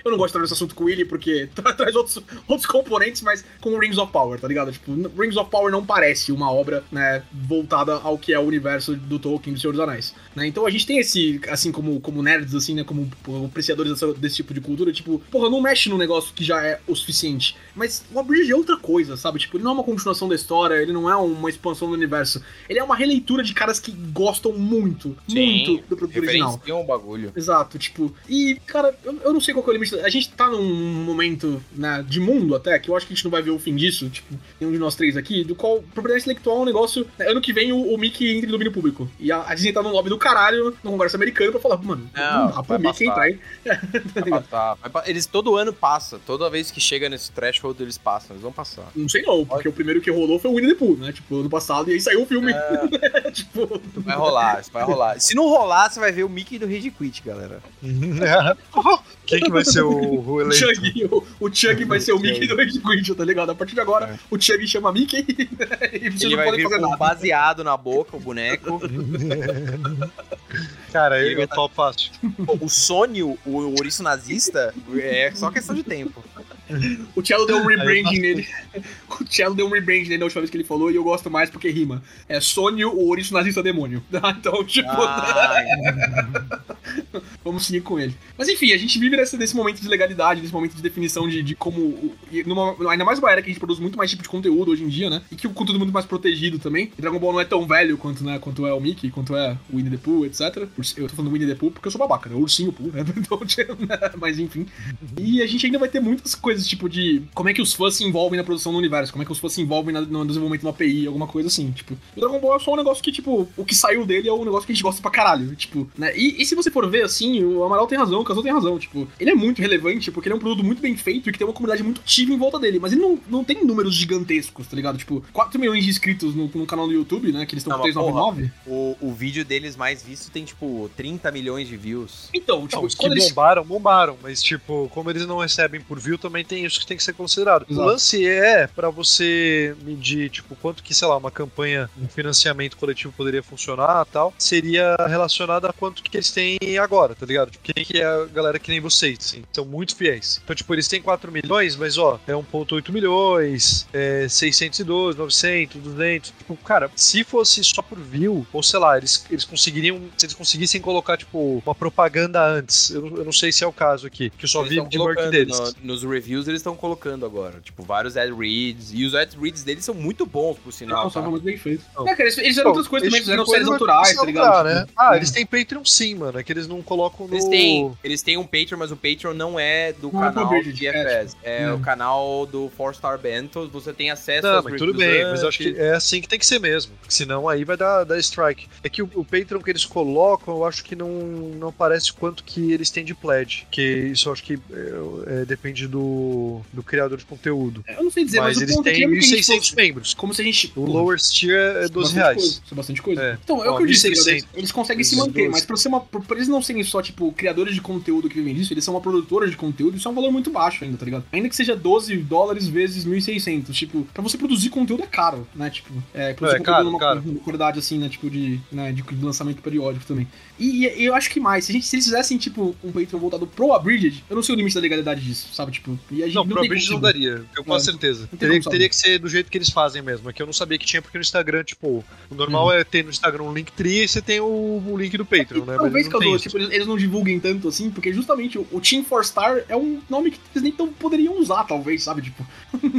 S1: eu não gosto de entrar nesse assunto com o Willy porque tra- traz outros, outros componentes, mas com Rings of Power, tá ligado? Tipo, Rings of Power não parece uma obra, né, voltada ao que é o universo do Tolkien, do Senhor dos Anéis, né, então a gente tem esse, assim, como, como nerds, assim, né, como apreciadores dessa- desse tipo de cultura, tipo, porra, não mexe num negócio que já é o suficiente, mas o Abridge é outra coisa, sabe? Tipo, ele não é uma continuação da história, ele não é uma expansão do universo. Ele é uma releitura de caras que gostam muito, muito do produto original.
S3: o bagulho.
S1: Exato, tipo. E, cara, eu, eu não sei qual que é o limite. A gente tá num momento, né, de mundo até, que eu acho que a gente não vai ver o fim disso, tipo, nenhum de nós três aqui, do qual propriedade intelectual é um negócio. né, ano que vem o, o Mickey entra em domínio público. E a, a Disney tá num lobby do caralho no Congresso americano pra falar, mano, não,
S3: Não,
S1: dá pro
S3: vai
S1: Mickey
S3: passar.
S1: entrar, hein? Tá
S3: Vai Eles todo ano passa. Toda vez que chega nesse threshold, eles passam. Eles vão passar.
S1: Não sei não, porque o primeiro que rolou foi o Winnie the Pooh, né? Tipo, ano passado, e aí saiu o filme. tipo,
S3: Vai rolar, vai rolar. Se não rolar, você vai ver o Mickey do Rage Quit, galera.
S4: Quem que vai ser o, o eleito?
S1: Chug, o, o Chug vai ser o Mickey do Rage Quit, tá ligado? A partir de agora, o Chug chama Mickey e vocês
S3: Ele
S1: não
S3: vai
S1: podem
S3: vir
S1: fazer
S3: com um
S1: nada.
S3: baseado na boca, o boneco.
S4: Cara,
S3: Ele
S4: eu, eu topo fácil.
S3: O Sônio, o ouriço nazista, é só questão de tempo.
S1: O Cello deu um rebranding nele. O Cello deu um rebranding nele na última vez que ele falou e eu gosto mais porque rima. É Sônio, o ouriço nazista demônio. Então, tipo, vamos seguir com ele. Mas enfim, a gente vive nesse, nesse momento de legalidade, nesse momento de definição de, de como. numa- ainda mais uma era que a gente produz muito mais tipo de conteúdo hoje em dia, né? E que o conteúdo é muito mais protegido também. E Dragon Ball não é tão velho quanto, né, quanto é o Mickey, quanto é o Winnie the Pooh, etc. Eu tô falando do Winnie the Pooh porque eu sou babaca, né? O ursinho Pooh, né? Então, tipo, mas enfim. E a gente ainda vai ter muitas coisas, tipo, de como é que os fãs se envolvem na produção do universo, como é que os fãs se envolvem na- no desenvolvimento de uma API, alguma coisa assim. Tipo, o Dragon Ball é só um negócio que, tipo, o que saiu dele é um negócio que a gente gosta pra caralho. Tipo, né? E, e se você for ver assim, o Amaral tem razão, o Kazuo tem razão. Tipo, ele é muito relevante porque ele é um produto muito bem feito e que tem uma comunidade muito ativa em volta dele. Mas ele não, não tem números gigantescos, tá ligado? Tipo, 4 milhões de inscritos no, no canal do YouTube, né? Que eles estão com
S3: mas, porra,
S1: 399.
S3: o, o vídeo deles mais visto tem, tipo, 30 milhões de views.
S1: Então, tipo,
S4: Não, os que
S1: eles.
S4: bombaram, bombaram, mas tipo, como eles não recebem por view, também tem isso que tem que ser considerado.
S1: Exato.
S4: O lance é pra você medir, tipo, quanto que, sei lá, uma campanha, um financiamento coletivo poderia funcionar tal, seria relacionado a quanto que eles têm agora, tá ligado? Tipo, quem que é a galera que nem vocês, assim, são muito fiéis. Então, tipo, eles têm 4 milhões, mas ó, é 1.8 milhões, é 612, 900, 200, tipo, cara, se fosse só por view, ou sei lá, eles, eles conseguiriam, se eles conseguissem colocar, tipo, uma propaganda antes, eu, não- eu não sei se é o caso aqui, que eu só
S3: Eles
S4: vi de work deles.
S3: no- nos reviews eles estão colocando agora, tipo, vários ad reads. E os ad reads deles são muito bons, por sinal.
S1: Não,
S3: tá?
S1: só muito bem feito.
S4: Não.
S1: É, cara, eles, eles fizeram outras coisas também, fizeram
S4: tipo de
S1: séries
S4: coisa
S1: naturais, tá ligado?
S4: funcionar,
S1: Tipo,
S4: né? Ah,
S1: é.
S4: eles têm Patreon sim, mano, é que eles não colocam no...
S3: Eles têm, eles têm um Patreon, mas o Patreon não é do
S1: Não é
S3: canal
S1: pro Bridget,
S3: de
S1: é,
S3: FS. É,
S1: é.
S3: o canal do Four Star Bentos. Você tem acesso
S4: Não, mas tudo
S3: reviews
S4: bem, mas eu acho que
S3: antes.
S4: é assim que tem que ser mesmo. Porque senão aí vai dar, dar strike. É que o, o Patreon que eles colocam, eu acho que não, não parece quanto que eles têm de pledge. Que isso eu acho que é, é, depende do, do criador de conteúdo.
S1: Eu não sei dizer, mas,
S4: mas
S1: o
S4: eles têm
S1: é gente
S4: 1.600
S1: fosse-
S4: membros.
S1: Como se a gente.
S4: O lower tier é
S1: Isso
S4: 12
S1: bastante
S4: reais.
S1: Coisa, isso é bastante coisa.
S4: É.
S1: Então, é o
S4: Ó,
S1: que eu disse,
S4: 1.600.
S1: eles, eles conseguem se
S4: Esses
S1: manter, mas pra, ser uma, pra eles não serem só, tipo, criadores de conteúdo que vivem disso, eles são uma produtora de conteúdo, isso é um valor muito baixo ainda, tá ligado? Ainda que seja 12 dólares vezes 1.600, tipo, pra você produzir conteúdo é caro, né? Tipo, é, produzir
S4: É,
S1: conteúdo
S4: caro,
S1: numa,
S4: caro.
S1: numa qualidade assim, né? Tipo, de, né, de, de lançamento periódico também. E, e eu acho que mais, se, a gente, se eles fizessem, tipo, um Patreon voltado pro Abridged, eu não sei o limite da legalidade disso, sabe? Tipo, e a gente
S4: Não,
S1: não,
S4: pro
S1: tem
S4: Bridge não daria, eu com
S1: É.
S4: certeza. Teria, teria que ser do jeito que eles fazem mesmo. É que eu não sabia que tinha, porque no Instagram, tipo, o normal
S1: Uhum.
S4: é ter no Instagram um Linktree e você tem o, o link do Patreon, né? Mas
S1: Talvez, Cadu, tipo, eles, eles não divulguem tanto assim, porque justamente o, o Team Four Star é um nome que eles nem tão poderiam usar, talvez, sabe? Tipo,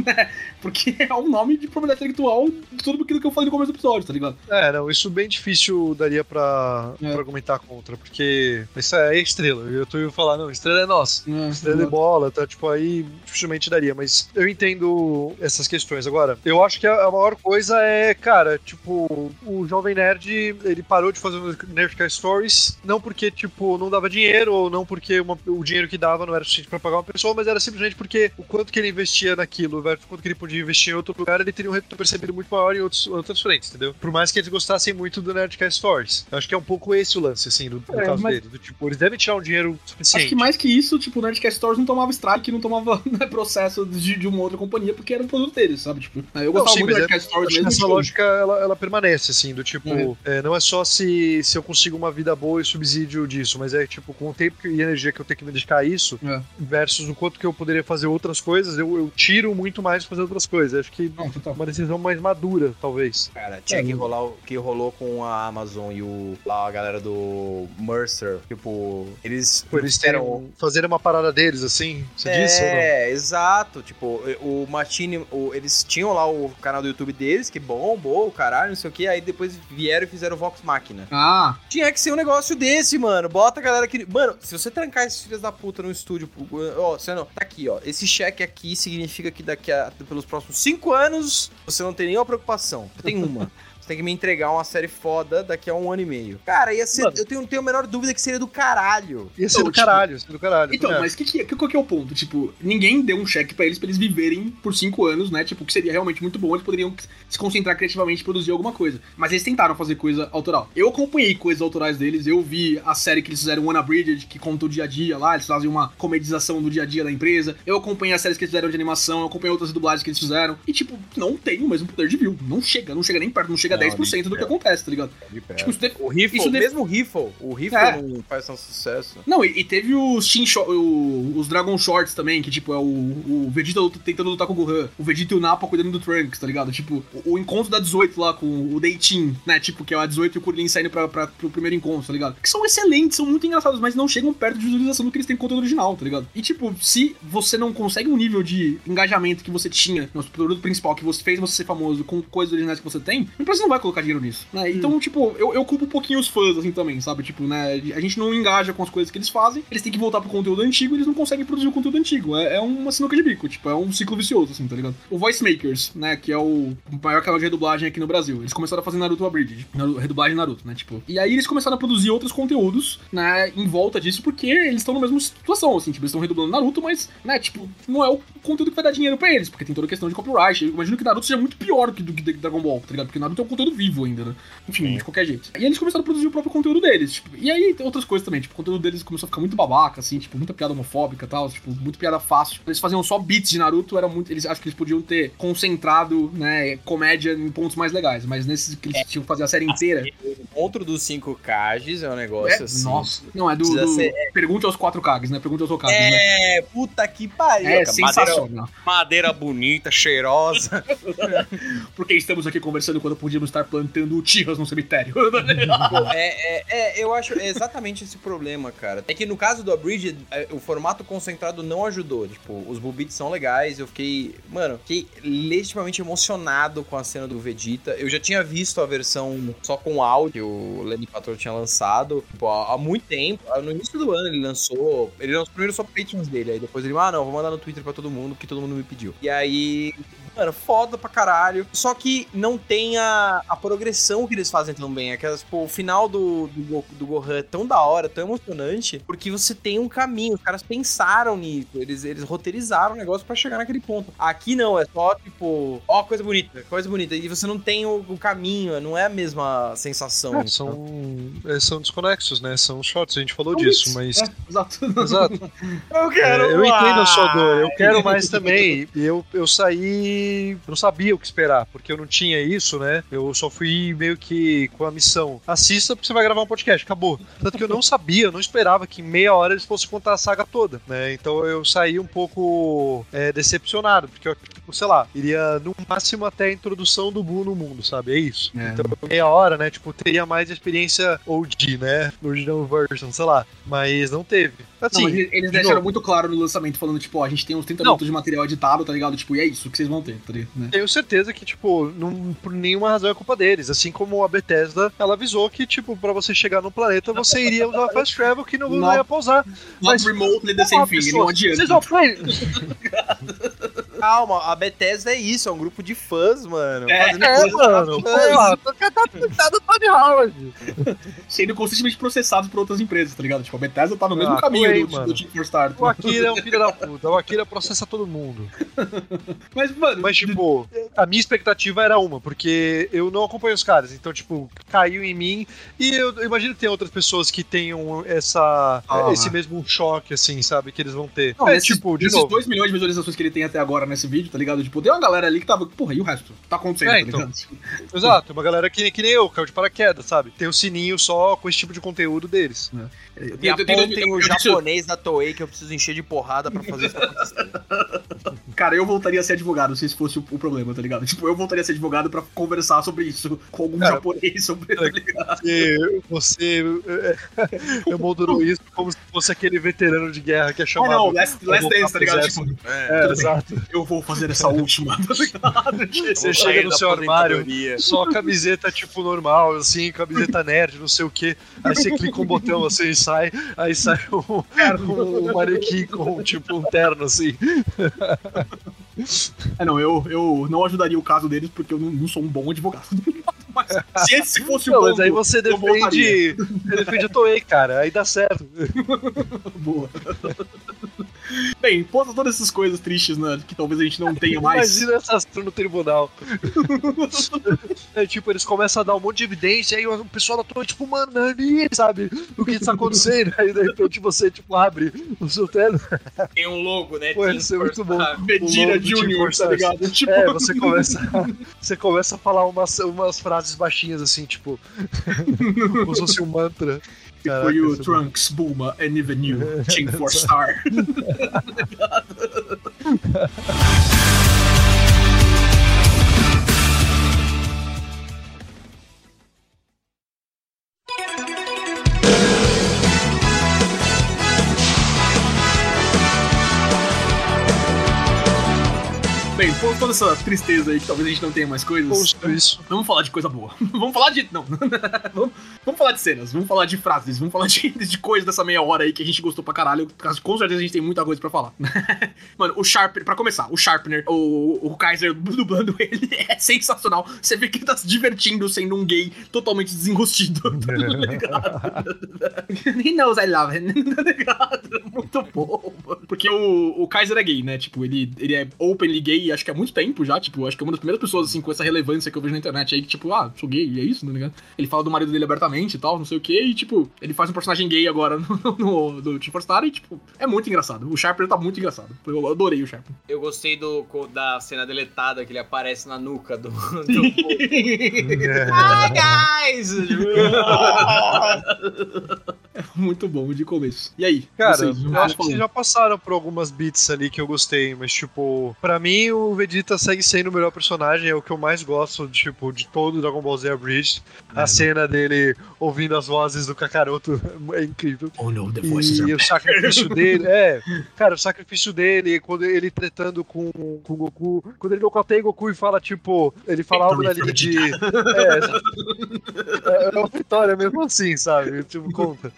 S1: né? Porque é um nome de propriedade intelectual de tudo aquilo que eu falei no começo do episódio, tá ligado?
S4: É, não, isso bem difícil daria pra,
S1: É.
S4: pra argumentar contra, porque isso é estrela. Eu tô indo falar, não, estrela é nossa.
S1: É,
S4: Estrela de bola, tá? Tipo, aí dificilmente daria, mas eu entendo essas questões. Agora, eu acho que a, a maior coisa é, cara, tipo, o Jovem Nerd, ele parou de fazer o Nerdcast Stories, não porque, tipo, não dava dinheiro, ou não porque uma- o dinheiro que dava não era suficiente pra pagar uma pessoa, mas era simplesmente porque o quanto que ele investia naquilo, versus o quanto que ele podia investir em outro lugar, ele teria um retorno percebido muito maior em outros, outras frentes, entendeu? Por mais que eles gostassem muito do Nerdcast Stories. Eu acho que é um pouco esse o lance, assim, do, do
S1: É,
S4: caso
S1: mas-
S4: dele. Do, tipo, eles devem tirar um dinheiro suficiente.
S1: Acho que mais que isso, tipo, o Nerdcast Stories não tomava strike, não tomava né, processo de, de uma outra companhia, porque era um produto deles, sabe? Tipo, eu
S4: Não,
S1: gostava
S4: sim,
S1: muito do
S4: mas é- que
S1: mesmo.
S4: essa
S1: tipo,
S4: lógica ela, ela permanece, assim, do tipo,
S1: Uhum.
S4: é, não é só se, se eu consigo uma vida boa e subsídio disso, mas é tipo, com o tempo e energia que eu tenho que me dedicar a isso,
S1: É.
S4: versus o quanto que eu poderia fazer outras coisas, eu, eu tiro muito mais pra fazer outras coisas. Acho que
S1: Não, total.
S4: uma decisão mais madura, talvez.
S3: Cara, tinha
S1: É,
S3: que
S1: eu-
S3: rolar o que rolou com a Amazon e o lá a galera do Mercer. Tipo, eles
S4: Pô, eles
S3: eram
S4: terem, fazerem uma parada deles, assim, você disse ou não?
S3: É, exato. Tipo, o Machine, o- eles tinham lá o canal do YouTube deles, que bombou, o caralho, não sei o que. Aí depois vieram e fizeram o Vox Machina.
S1: Ah,
S3: Tinha que ser um negócio desse, mano. Bota a galera que. Mano, se você trancar esses filhos da puta no estúdio, ó, você não. Tá aqui, ó. Esse cheque aqui significa que daqui a. pelos próximos cinco anos você não tem nenhuma preocupação. Você tem uma. Você tem que me entregar uma série foda daqui a um ano e meio. Cara, ia ser.
S4: Mano.
S3: Eu tenho, não tenho a menor dúvida que seria do caralho.
S4: Ia ser
S1: Então,
S4: do
S1: tipo,
S4: caralho, ia ser do caralho.
S1: Então,
S4: é.
S1: mas que, que, que, qual que é o ponto? Tipo, ninguém deu um cheque pra eles pra eles viverem por cinco anos, né? Tipo, que seria realmente muito bom, eles poderiam se concentrar criativamente e produzir alguma coisa. Mas eles tentaram fazer coisa autoral. Eu acompanhei coisas autorais deles, eu vi a série que eles fizeram, One Bridget, que conta o dia a dia lá, eles fazem uma comedização do dia a dia da empresa. Eu acompanhei as séries que eles fizeram de animação, eu acompanhei outras dublagens que eles fizeram. E, tipo, não tem o mesmo poder de view. Não chega, não chega nem perto, não chega a
S3: Não,
S1: 10%
S3: nem
S1: do que acontece, tá ligado? Tipo, isso deve-
S3: O Riffle,
S1: Isso deve-
S3: mesmo o Riffle, o Riffle
S1: É.
S3: não faz tanto sucesso.
S1: Não, e, e teve os Shin o- os Dragon Shorts também, que tipo é o, o Vegeta tentando lutar com o Gohan, o Vegeta e o Nappa cuidando do Trunks, tá ligado? Tipo, o, o encontro da 18 lá com o Deitin, né? Tipo, que é a 18 e o Kuririn saindo pra, pra, pro primeiro encontro, tá ligado? Que são excelentes, são muito engraçados, mas não chegam perto de visualização do que eles têm no conteúdo original, tá ligado? E tipo, se você não consegue um nível de engajamento que você tinha no produto principal, que você fez você ser famoso com coisas originais que você tem, a empresa não vai colocar dinheiro nisso, né? Então, tipo, eu, eu culpo um pouquinho os fãs, assim, também, sabe? Tipo, né? A gente não engaja com as coisas que eles fazem, eles têm que voltar pro conteúdo antigo e eles não conseguem produzir o conteúdo antigo. É, é uma sinuca de bico, tipo, é um ciclo vicioso, assim, tá ligado? O Voice Makers, né? Que é o maior canal de redublagem aqui no Brasil. Eles começaram a fazer Naruto Abridged, Naru- redublagem Naruto, né? Tipo, e aí eles começaram a produzir outros conteúdos, né? Em volta disso, porque eles estão na mesma situação, assim, tipo, eles estão redublando Naruto, mas, né? Tipo, não é o conteúdo que vai dar dinheiro pra eles, porque tem toda a questão de copyright. Eu imagino que Naruto seja muito pior do que, do que Dragon Ball, tá ligado? Porque Naruto é um conteúdo vivo ainda, né? Enfim, de qualquer jeito. E eles começaram a produzir o próprio conteúdo deles. Tipo, e aí tem outras coisas também. Tipo, o conteúdo deles começou a ficar muito babaca, assim, tipo, muita piada homofóbica e tal, tipo, muito piada fácil. Eles faziam só beats de Naruto, era muito. Eles acho que eles podiam ter concentrado, né, comédia em pontos mais legais. Mas nesses que eles tinham que fazer a série inteira.
S3: O encontro dos cinco Kages é um negócio
S1: É,
S3: assim.
S1: nossa. Não, é do. Do
S3: ser-
S1: Pergunte aos quatro Kages, né? Pergunte aos Hokages, né?
S3: É, puta que pariu.
S1: É
S3: cara.
S1: sensacional.
S3: Madeira, madeira bonita, cheirosa.
S1: Porque estamos aqui conversando quando estar plantando tiras no cemitério.
S3: é, é, é, eu acho exatamente esse problema, cara. É que no caso do Abridged, é, o formato concentrado não ajudou. Tipo, os Bulbits são legais, eu fiquei, mano, fiquei legitimamente emocionado com a cena do Vegeta. Eu já tinha visto a versão só com áudio que o Lenny Patrol tinha lançado, tipo, há, há muito tempo. No início do ano ele lançou, ele lançou primeiro só patrons dele, aí depois ele, ah, não, vou mandar no Twitter pra todo mundo, porque todo mundo me pediu. E aí Mano, foda pra caralho. Só que não tem a, a progressão que eles fazem tão bem. Aquelas, tipo, o final do, do, do Gohan é tão da hora, tão emocionante, porque você tem um caminho. Os caras pensaram nisso. Eles, eles roteirizaram o negócio pra chegar naquele ponto. Aqui não, é só, tipo, ó, coisa bonita, coisa bonita. E você não tem o, o caminho, não é a mesma sensação.
S4: É, são, é, são desconexos, né? São shots, a gente falou disso,
S1: bits,
S4: mas.
S1: é, exato.
S4: Exato.
S3: Eu
S4: É, eu entendo a sua dor, eu quero mais também. Eu, eu saí. Eu não sabia o que esperar, porque eu não tinha isso, né? Eu só fui meio que com a missão. Assista porque você vai gravar um podcast, acabou. Tanto que eu não sabia, eu não esperava que em meia hora eles fossem contar a saga toda, né? Então eu saí um pouco é, decepcionado, porque eu, tipo, sei lá, iria no máximo até a introdução do Buu no mundo, sabe? É isso.
S1: É.
S4: Então meia hora, né? Tipo, teria mais experiência OG, né? Original version, sei lá. Mas não teve. Assim,
S1: Não, mas eles eles
S4: de
S1: deixaram
S4: novo.
S1: muito claro no lançamento, falando, tipo, ó, a gente tem uns 30
S4: Não.
S1: minutos de material editado, tá ligado? Tipo, e é isso que vocês vão ter, tá ligado? Né?
S4: Tenho certeza que, tipo, não, por nenhuma razão é culpa deles. Assim como a Bethesda, ela avisou que, tipo, pra você chegar no planeta, você iria usar fast travel que não, não ia pausar.
S1: Not remotely the same thing, não adianta.
S4: Vocês vão.
S3: calma, a Bethesda é isso, é um grupo de fãs, mano.
S1: É,
S3: fazendo
S4: É, mano. Porra, tô tá do Tony Howard.
S1: Sendo constantemente processados por outras empresas, tá ligado? Tipo, a Bethesda tá no mesmo
S4: Ah,
S1: caminho
S4: foi,
S1: do, do Team for Start.
S4: O Akira é um filho da puta. O Akira processa todo mundo.
S1: Mas, mano,
S4: Mas, tipo, a minha expectativa era uma, porque eu não acompanho os caras. Então, tipo, caiu em mim. E eu eu imagino que tem outras pessoas que tenham essa,
S1: Ah.
S4: esse mesmo choque, assim, sabe? Que eles vão ter.
S1: Não,
S4: é,
S1: nesses,
S4: tipo, de
S1: nesses
S4: novo.
S1: 2 milhões de visualizações que ele tem até agora nesse vídeo, tá ligado? Tipo, tem uma galera ali que tava. Porra, e o resto? Tá acontecendo,
S4: É,
S1: tá
S4: então.
S1: ligado?
S4: Exato, uma galera que, que nem eu, caiu de paraquedas, sabe? Tem o sininho só com esse tipo de conteúdo deles.
S1: Eu,
S3: Me
S1: eu- eu- eu-
S3: apontem o
S1: eu
S3: japonês da Toei que eu preciso encher de porrada pra fazer isso acontecer.
S1: Cara, eu voltaria a ser advogado se esse fosse o, o problema, tá ligado? Tipo, eu voltaria a ser advogado pra conversar sobre isso com algum
S4: Cara,
S1: japonês sobre, tá ligado?
S4: Você, você é, moldurou isso como se fosse aquele veterano de guerra que é
S1: Ah,
S4: chamado.
S1: não, Last, last Dance, tá ligado? Tipo,
S3: É.
S4: É, exato.
S1: eu vou fazer essa última, tá ligado?
S4: Você chega no seu armário, só camiseta tipo normal, assim, camiseta nerd, não sei o que. Aí você clica um botão assim e sai, aí sai um, um, um manequim com tipo um terno assim.
S1: É, não, eu, eu não ajudaria o caso deles porque eu não, não sou um bom advogado. Mas se esse fosse o
S4: Não,
S1: ponto,
S4: mas aí você
S1: eu
S4: defende. Você defende a Toei, cara, aí dá certo.
S1: Boa. Bem, posta todas essas coisas tristes, né? Que talvez a gente não tenha mais.
S4: Imagina essa ação no tribunal. é tipo, eles começam a dar um monte de evidência, aí o pessoal da Toei, tipo, mano, Nani, sabe? O que está acontecendo? Aí de repente você, tipo, abre o seu terno.
S3: Tem um logo, né?
S4: Pô, isso é muito bom. Team
S1: Junior, tá ligado? Tipo,
S4: É, você começa, você começa a falar umas, umas frases baixinhas assim, tipo, como se fosse um mantra. Caraca,
S1: for you,
S4: isso é bom.
S1: Trunks, Bulma, and even you, Team for Star. toda essa tristeza aí, que talvez a gente não tenha mais coisas.
S4: Posto isso.
S1: Vamos falar de coisa boa. vamos falar de. Não. vamos, vamos falar de cenas, vamos falar de frases, vamos falar de, de coisa dessa meia hora aí que a gente gostou pra caralho. Com certeza a gente tem muita coisa pra falar. Mano, o Sharpener, pra começar, o Sharpener, o, o Kaiser dublando ele é sensacional. Você vê que ele tá se divertindo sendo um gay totalmente desenrostido. Tá ligado? He knows I love him. Tá ligado? Muito bom, mano. Porque o, o Kaiser é gay, né? Tipo, ele, ele é openly gay acho que há muito tempo já. Tipo, acho que é uma das primeiras pessoas, assim, com essa relevância que eu vejo na internet aí, que, tipo, ah, sou gay, e é isso, tá ligado? Ele fala do marido dele abertamente e tal, não sei o que, e, tipo, ele faz um personagem gay agora no, no, do Team for Star e, tipo, é muito engraçado. O Sharper tá muito engraçado. Eu adorei o Sharper.
S3: Eu gostei do, da cena deletada que ele aparece na nuca do. do... Hi, guys!
S1: é muito bom de começo. E aí?
S4: Cara,
S1: vocês?
S4: acho que vocês já passaram por algumas beats ali que eu gostei, mas, tipo, pra mim o Vegeta segue sendo o melhor personagem, é o que eu mais gosto, tipo, de todo Dragon Ball Z Abridged. A cena dele ouvindo as vozes do Kakaroto é incrível.
S1: Oh no, the voices
S4: E o sacrifício dele, é, cara, o sacrifício dele, quando ele tretando com, com o Goku, quando ele nocauteia o Goku e fala, tipo, ele fala algo na linha de. É, é, é uma vitória mesmo assim, sabe? Tipo, conta.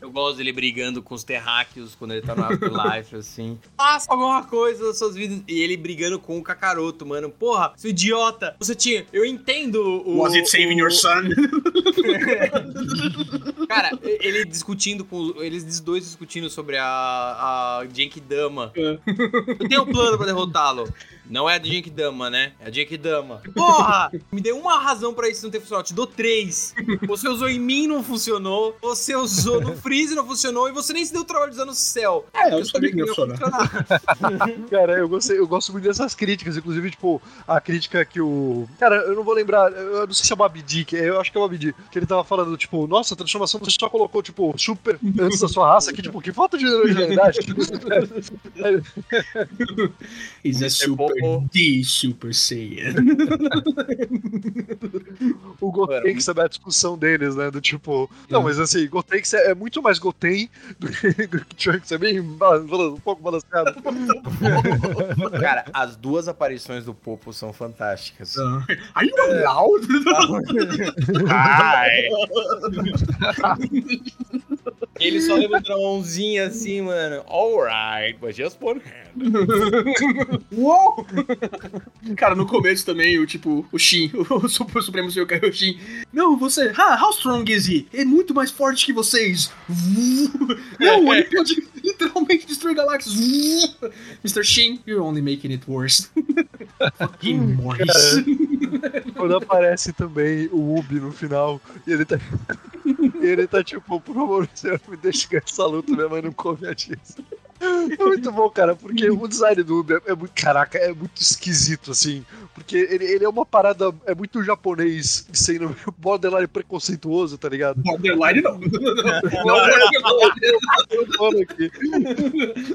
S3: Eu gosto dele brigando com os terráqueos quando ele tá no Afterlife, assim. Faça alguma coisa das suas vidas. E ele brigando com o Kakaroto, mano. Porra, seu idiota. Você tinha. Eu entendo o.
S1: Was it saving
S3: o-
S1: your son?
S3: Cara, ele discutindo com. Eles dois discutindo sobre a, a Genkidama.
S1: É.
S3: Eu tenho um plano pra derrotá-lo. Não é a Genkidama, né? É a Genkidama. Porra! Me dê uma razão pra isso não ter funcionado. Eu te dou três. Você usou em mim, não funcionou. Você usou no Freeze, não funcionou. E você nem se deu trabalho de usar no céu.
S1: É, eu
S3: Eu
S1: sabia que não ia funcionar.
S4: Cara, eu, gostei, eu gosto muito dessas críticas, inclusive, tipo, a crítica que o. Cara, eu não vou lembrar, eu não sei se é o Babidi, que eu acho que é o Babidi, que ele tava falando, tipo, nossa, a transformação você só colocou, tipo, super antes da sua raça, que, tipo, que falta de originalidade.
S1: He's a
S3: Mr.
S1: super D Super Saiyan.
S4: o Gotenks sabe a discussão deles, né? Do tipo. Não, mas assim, Gotenks é, é muito mais Goten do que do que Trunks, é bem um pouco balanceado.
S3: Cara, as duas aparições do Popo são fantásticas.
S1: Are you allowed?
S3: Ai. Ele só levanta a mãozinha assim, mano. Alright, but just one hand.
S1: Uou! Cara, no começo também, o tipo, o Shin, o Super Supremo Senhor Kaioshin. Não, você. Ah, how strong is he? É muito mais forte que vocês. Não, ele pode literalmente destruir galáxias. Mr. Shin, you're only making it worse. Fucking Morris.
S4: Quando aparece também o Ubi no final, e ele tá. ele tá tipo, por favor, senhor, me deixa ganhar essa luta, minha mãe não come a disso. É muito bom, cara, porque o design do Ubi é, muito. Caraca, é muito esquisito, assim. Porque ele, ele é uma parada. É muito japonês sendo borderline preconceituoso, tá ligado?
S1: Borderline não. Não,
S4: Olha aqui.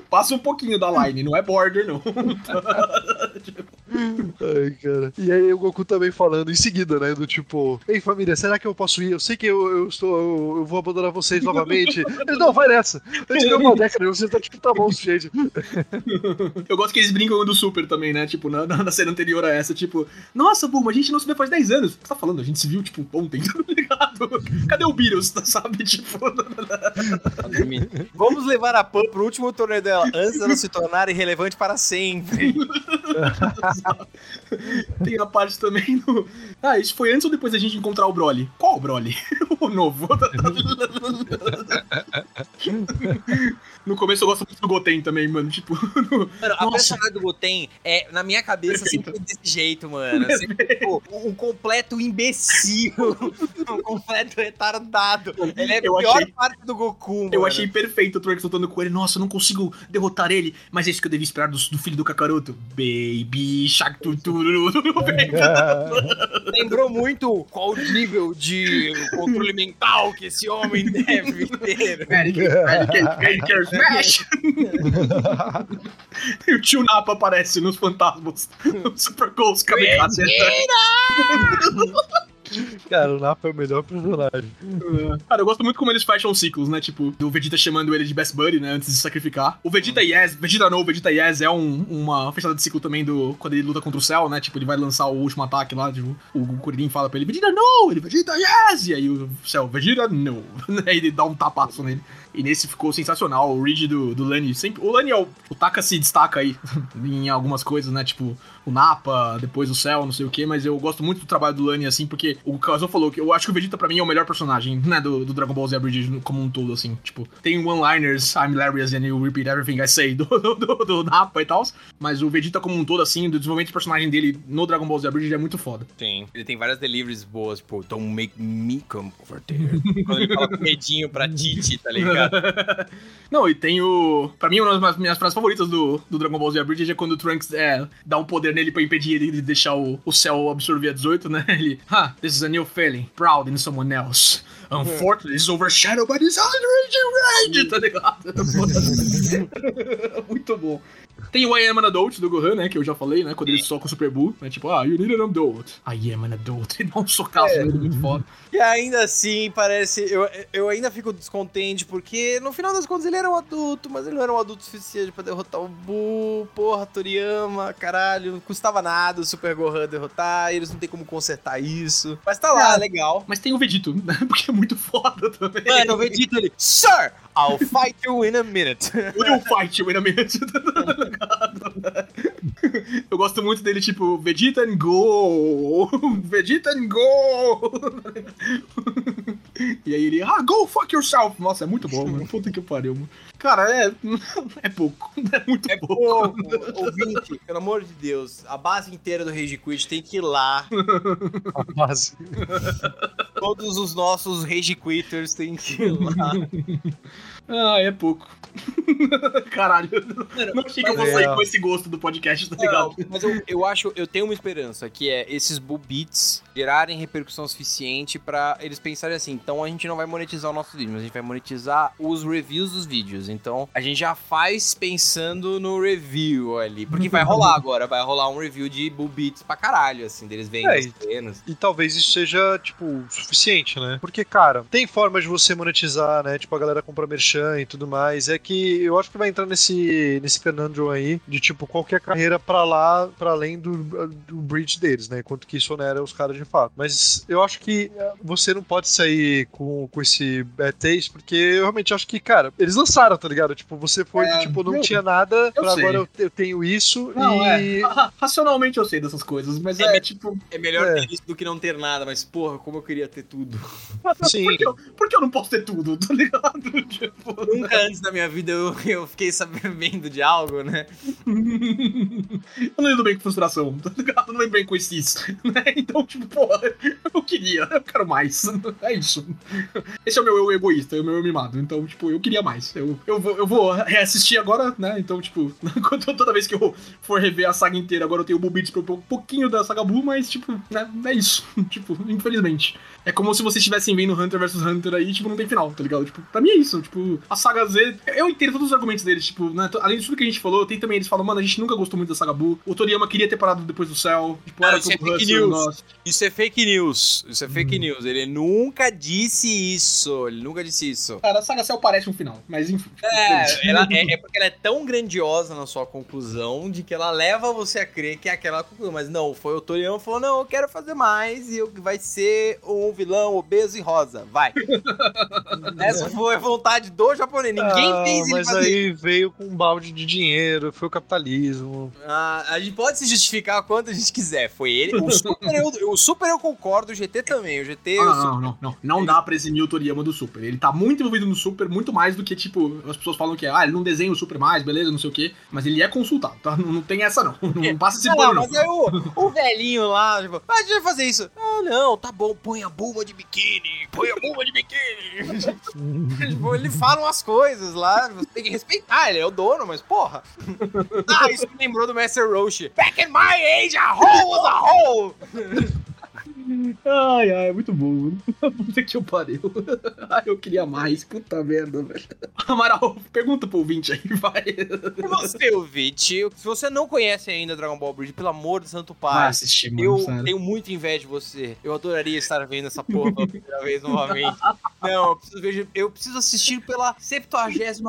S1: Passa um pouquinho da line, não é border, não.
S4: Ai, cara. E aí o Goku também falando em seguida, né? Do tipo, ei família, será que eu posso ir? Eu sei que eu, eu estou. Eu, eu vou abandonar vocês novamente. Ele, não, vai nessa. Eu te dei uma década, você tá tipo, tá bom, gente.
S1: Eu gosto que eles brincam do Super também, né? Tipo, na, na cena anterior a essa, tipo, nossa, Bulma, a gente não se vê faz 10 anos. O que você tá falando? A gente se viu, tipo, ontem, tá ligado? Cadê o Beatles, sabe? Tipo.
S3: Vamos levar a Pan pro último torneio dela, antes dela se tornar irrelevante para sempre.
S1: Tem a parte também do. Ah, isso foi antes ou depois da gente encontrar o Broly? Qual o Broly? o novo. no começo eu gosto muito do Goten também, mano. Tipo. no-
S3: Mano, a personagem do Goten é, na minha cabeça, sempre desse jeito, mano. Sempre, tipo, um completo imbecil. um completo retardado. Ele é a
S1: Eu
S3: pior
S1: achei-
S3: parte do Goku, mano.
S1: Eu achei perfeito o Trunks lutando com ele. Nossa, eu não consigo derrotar ele, mas é isso que eu devia esperar do, do filho do Kakaroto. Baby Shark Tuturu.
S3: Lembrou muito qual o nível de controle mental que esse homem deve ter.
S1: Smash! e o tio Napa aparece nos fantasmas. No Super Ghost Kamikaze.
S4: Cara, o Napa é o melhor personagem.
S1: Cara, eu gosto muito como eles fecham ciclos, né? Tipo, do Vegeta chamando ele de Best Buddy, né? Antes de sacrificar. O Vegeta Yes, Vegeta No, Vegeta Yes é um- uma fechada de ciclo também do. Quando ele luta contra o Cell, né? Tipo, ele vai lançar o último ataque lá. Tipo, o Kuririn fala pra ele: Vegeta No! Ele, Vegeta Yes! E aí o Cell, Vegeta No! aí ele dá um tapaço nele. E nesse ficou sensacional. O Ridge do, do Lani sempre. O Lani é o. O Taka se destaca aí em algumas coisas, né? Tipo, o Napa, depois o Cell, não sei o que, mas eu gosto muito do trabalho do Lani, assim, porque o Kazuo falou que eu acho que o Vegeta pra mim é o melhor personagem, né, do, do Dragon Ball Z Abridged como um todo, assim, tipo, tem one-liners, I'm hilarious and you repeat everything I say do, do, do, do Napa e tal, mas o Vegeta como um todo, assim, do desenvolvimento de personagem dele no Dragon Ball Z Abridged é muito foda.
S3: Sim. Ele tem várias deliveries boas, tipo, don't make me come over there. Quando ele fala com medinho pra Titi, tá ligado?
S1: Não, e tem o. Pra mim, uma das minhas frases favoritas do, do Dragon Ball Z Abridged é quando o Trunks é, dá um poder nele pra impedir ele de deixar o, o céu absorver a 18, né? Ele. Ah, this is a new feeling. Proud in someone else. Unfortunately, it's overshadowed by this outrage rage, tá ligado? Muito bom. Tem o I am an adult do Gohan, né? Que eu já falei, né? Quando ele soca o Super Buu, né? Tipo, ah, you need an adult. I am an adult. E dá um socaço nele muito foda.
S3: E ainda assim, parece. Eu, eu ainda fico descontente, porque no final das contas ele era um adulto, mas ele não era um adulto suficiente pra derrotar o Buu. Porra, Toriyama, caralho. Não custava nada o Super Gohan derrotar, eles não tem como consertar isso. Mas tá lá,
S1: Ah.
S3: legal.
S1: Mas tem o Vegito, né? Porque é muito foda também.
S3: Mano, o Vegeta ele. Sir, I'll fight you in a minute.
S1: We'll fight you in a minute. Eu gosto muito dele, tipo, Vegeta and go! Vegeta and go! E aí ele, ah, go fuck yourself! Nossa, é muito bom, mano. Puta que pariu, mano. Cara, é. É pouco. É muito
S3: É
S1: pouco.
S3: pouco. Ouvinte, pelo amor de Deus, a base inteira do Rage Quit tem que ir lá.
S4: A base.
S3: Todos os nossos Rage Quitters têm que ir lá.
S1: Ah, é pouco. Caralho. Não achei que eu vou sair
S4: é.
S1: com esse gosto do podcast, tá ligado?
S3: Não, mas eu, eu acho, eu tenho uma esperança, que é esses Beats gerarem repercussão suficiente pra eles pensarem assim, então a gente não vai monetizar o nosso vídeo, mas a gente vai monetizar os reviews dos vídeos. Então a gente já faz pensando no review ali, porque vai rolar agora, vai rolar um review de Beats pra caralho, assim, deles vendo
S4: É,
S3: as cenas.
S4: E talvez isso seja, tipo, suficiente, né? Porque, cara, tem forma de você monetizar, né? Tipo, a galera compra merchan e tudo mais. É que eu acho que vai entrar nesse, nesse conundrum aí de, tipo, qualquer carreira pra lá, pra além do, do bridge deles, né? Quanto que isso onera os caras de fato. Mas eu acho que você não pode sair com, com esse bad taste, porque eu realmente acho que, cara, eles lançaram, tá ligado? Tipo, você foi,
S1: É,
S4: tipo, não
S1: eu-
S4: tinha nada, pra
S1: sei.
S4: agora eu, eu tenho isso
S1: Não,
S4: e.
S1: é. ra- Racionalmente eu sei dessas coisas, mas é, tipo.
S3: É melhor
S4: É.
S3: ter isso do que não ter nada, mas porra, como eu queria ter tudo.
S4: Sim.
S1: Por que, eu, por que eu não posso ter tudo, tá ligado? Tipo.
S3: Nunca antes da minha vida eu, eu fiquei sabendo de algo, né?
S1: eu não lido bem com frustração, tá ligado? Eu não lido bem com esses, né? Então, tipo, porra, eu queria, eu quero mais. É isso. Esse é o meu eu egoísta, é o meu eu mimado. Então, tipo, eu queria mais. Eu, eu, vou, eu vou reassistir agora, né? Então, tipo, toda vez que eu for rever a saga inteira, agora eu tenho o Bull Beats pra um pouquinho da saga Blue, mas, tipo, né? É isso. tipo, infelizmente. É como se vocês estivessem vendo Hunter vs Hunter aí, tipo, não tem final, tá ligado? Tipo, pra mim é isso. Tipo, a saga Z. Eu entendo todos os argumentos deles, tipo, né? Além de tudo que a gente falou, tem também eles falam, mano, a gente nunca gostou muito da saga Blue. O Toriyama queria ter parado depois do céu. Tipo,
S3: Não,
S1: era
S3: isso é fake news.
S1: nossa.
S3: Isso é fake news. Isso é fake news. Ele nunca disse isso. Ele nunca disse isso.
S1: Cara, a saga Cell parece um final, mas enfim.
S3: É, ela- é, é porque ela é tão grandiosa na sua conclusão de que ela leva você a crer que é aquela conclusão. Mas não, foi o Toriyama que falou: não, eu quero fazer mais e eu, vai ser um vilão obeso e rosa. Vai. Essa foi a vontade do japonês. Ninguém
S4: Ah,
S3: fez ele
S4: mas
S3: fazer.
S4: aí veio com um balde de dinheiro, foi o capitalismo.
S3: Ah, a gente pode se justificar quanto a gente quiser. Foi ele. O Super eu, o super eu concordo, o GT também. O GT.
S1: Ah,
S3: o
S1: não, não, não, não. Não dá pra eximir o Toriyama do Super. Ele tá muito envolvido no Super, muito mais do que, tipo, as pessoas falam que, ah, ele não desenha o Super mais, beleza, não sei o quê. Mas ele é consultado, tá? Não, não tem essa, não. Não passa esse
S3: Não,
S1: pano, não.
S3: mas aí o, o velhinho lá, tipo, ah, a gente vai fazer isso. Ah, não, tá bom, põe a buma de biquíni, põe a buma de biquíni. tipo, ele fala umas coisas lá, você tem que respeitar, ele é o dono, mas porra. ah, isso me lembrou do Master Roshi. Back in my age, a hole was a hole.
S1: Ai, ai, é muito bom. Puta que eu pariu. Ai, eu queria mais. Puta merda, velho. Amaral, pergunta pro ouvinte aí, vai.
S3: E você, ouvinte, se você não conhece ainda Dragon Ball Bridge, pelo amor de santo pai,
S1: assistir, mano,
S3: Eu
S1: sério.
S3: tenho muita inveja de você. Eu adoraria estar vendo essa porra pela primeira vez novamente. Não, eu preciso, ver- eu preciso assistir pela 73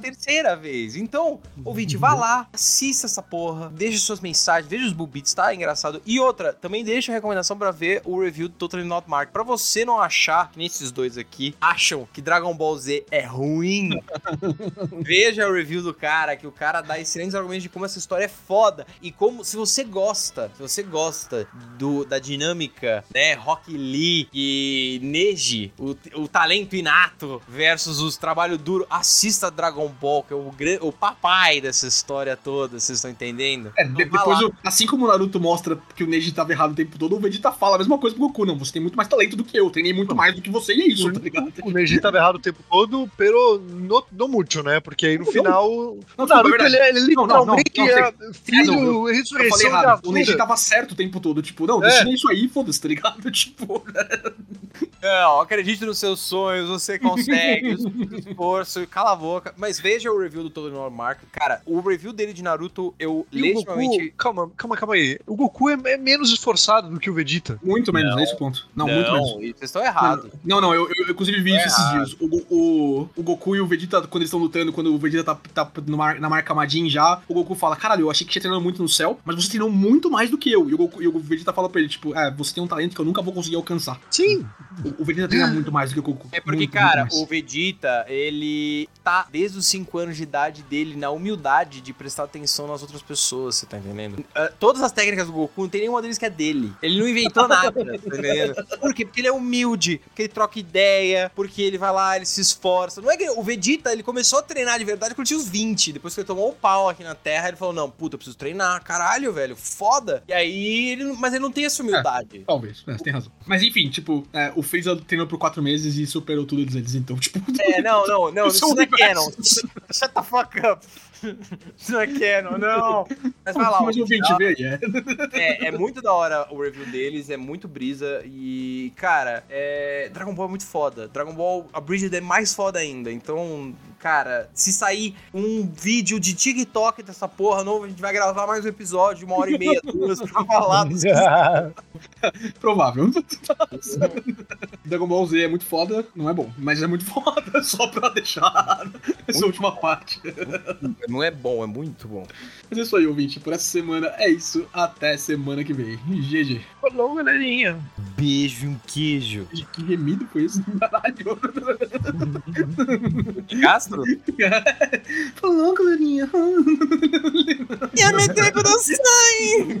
S3: terceira vez. Então, ouvinte, vá lá, assista essa porra, deixe suas mensagens, veja os bubits, tá engraçado. E outra, também deixa a recomendação pra ver o review do Totally Not Mark. Pra você não achar que nesses dois aqui acham que Dragon Ball Z é ruim, Veja o review do cara, que o cara dá excelentes argumentos de como essa história é foda. E como, se você gosta, se você gosta do, da dinâmica, né, Rock Lee e Neji, o, o talento inato versus os trabalho duro, assista Dragon Ball, que é o, o papai dessa história toda, vocês estão entendendo?
S1: É, de-
S3: Então,
S1: depois, o- assim como o Naruto mostra que o Neji tava errado o tempo todo, o Vegeta fala a mesma coisa pro Goku. Não, você tem muito mais talento do que eu, treinei muito mais do que você e é isso, tá ligado?
S4: O Neji tava errado o tempo todo, pero no, no muito, né? Porque aí no
S1: Não,
S4: final.
S1: Não,
S4: Naruto,
S1: é
S4: ele, ele
S1: Não, não, não,
S4: literalmente
S1: não,
S4: é
S1: É,
S4: filho,
S1: Eu falei
S4: ressurreição
S1: errado. O Neji tava certo o tempo todo. Tipo, não,
S4: É.
S1: deixa isso aí, foda-se, tá ligado? Tipo,
S3: Não, acredite nos seus sonhos, você consegue, esforço, cala a boca. Mas veja o review do Todo Normal Mark. Cara, o review dele de Naruto, eu
S4: E
S3: legitimamente.
S4: Goku, calma, calma, calma aí. O Goku é, é menos esforçado do que o Vegeta.
S1: muito menos,
S3: Não.
S1: é esse o ponto. Não, muito menos.
S3: vocês estão errados.
S1: Não, não, eu, eu, eu inclusive vi
S3: É
S1: isso esses
S3: errado.
S1: dias. O, o, o Goku e o Vegeta, quando eles estão lutando, quando o Vegeta tá, tá no mar- na marca Majin já, o Goku fala: Caralho, eu achei que tinha treinado muito no céu, mas você treinou muito mais do que eu. E o, Goku, e o Vegeta fala pra ele: Tipo, é, você tem um talento que eu nunca vou conseguir alcançar.
S4: Sim.
S1: O, o Vegeta treina muito mais do que o Goku.
S3: É porque,
S1: Muito,
S3: cara,
S1: muito
S3: o. Vegeta, ele tá desde os 5 anos de idade dele na humildade de prestar atenção nas outras pessoas, você tá entendendo? Ah, todas as técnicas do Goku, não tem nenhuma deles que é dele. Ele não inventou nada, tá entendendo? Por quê? Porque ele é humilde, porque ele troca ideia, porque ele vai lá, ele se esforça. Não é que o Vegeta, ele começou a treinar de verdade quando tinha uns 20. Depois que ele tomou o pau aqui na Terra, ele falou: Não, puta, eu preciso treinar, caralho, velho, foda. E aí, ele, mas ele não tem essa humildade.
S1: Talvez, é, você tem razão. Mas enfim, tipo, é, o Freeza treinou por quatro meses e superou tudo eles, então, tipo.
S3: É, não, não, não,
S1: Isso
S3: não é canon. Shut the fuck up. Isso não é canon, não. Mas vai lá,
S1: Mas o ouvinte, vê aí, é.
S3: é, é muito da hora o review deles, é muito brisa e, cara, é... Dragon Ball é muito foda. Dragon Ball, a Bridget é mais foda ainda, então cara, se sair um vídeo de TikTok dessa porra novo, a gente vai gravar mais um episódio, uma hora e meia, duas, pra falar dos
S1: Provável. Dragon Ball Z é muito foda, não é bom, mas é muito foda, só pra deixar essa última parte.
S3: Não é bom, é muito bom.
S1: Mas é isso aí, ouvinte. Por essa semana é isso. Até semana que vem. GG.
S4: Falou, galerinha.
S3: Beijo e um queijo.
S1: Que remido foi isso? Caralho.
S3: Castro?
S1: Falou, galerinha.
S3: Eu me tempo do sangue!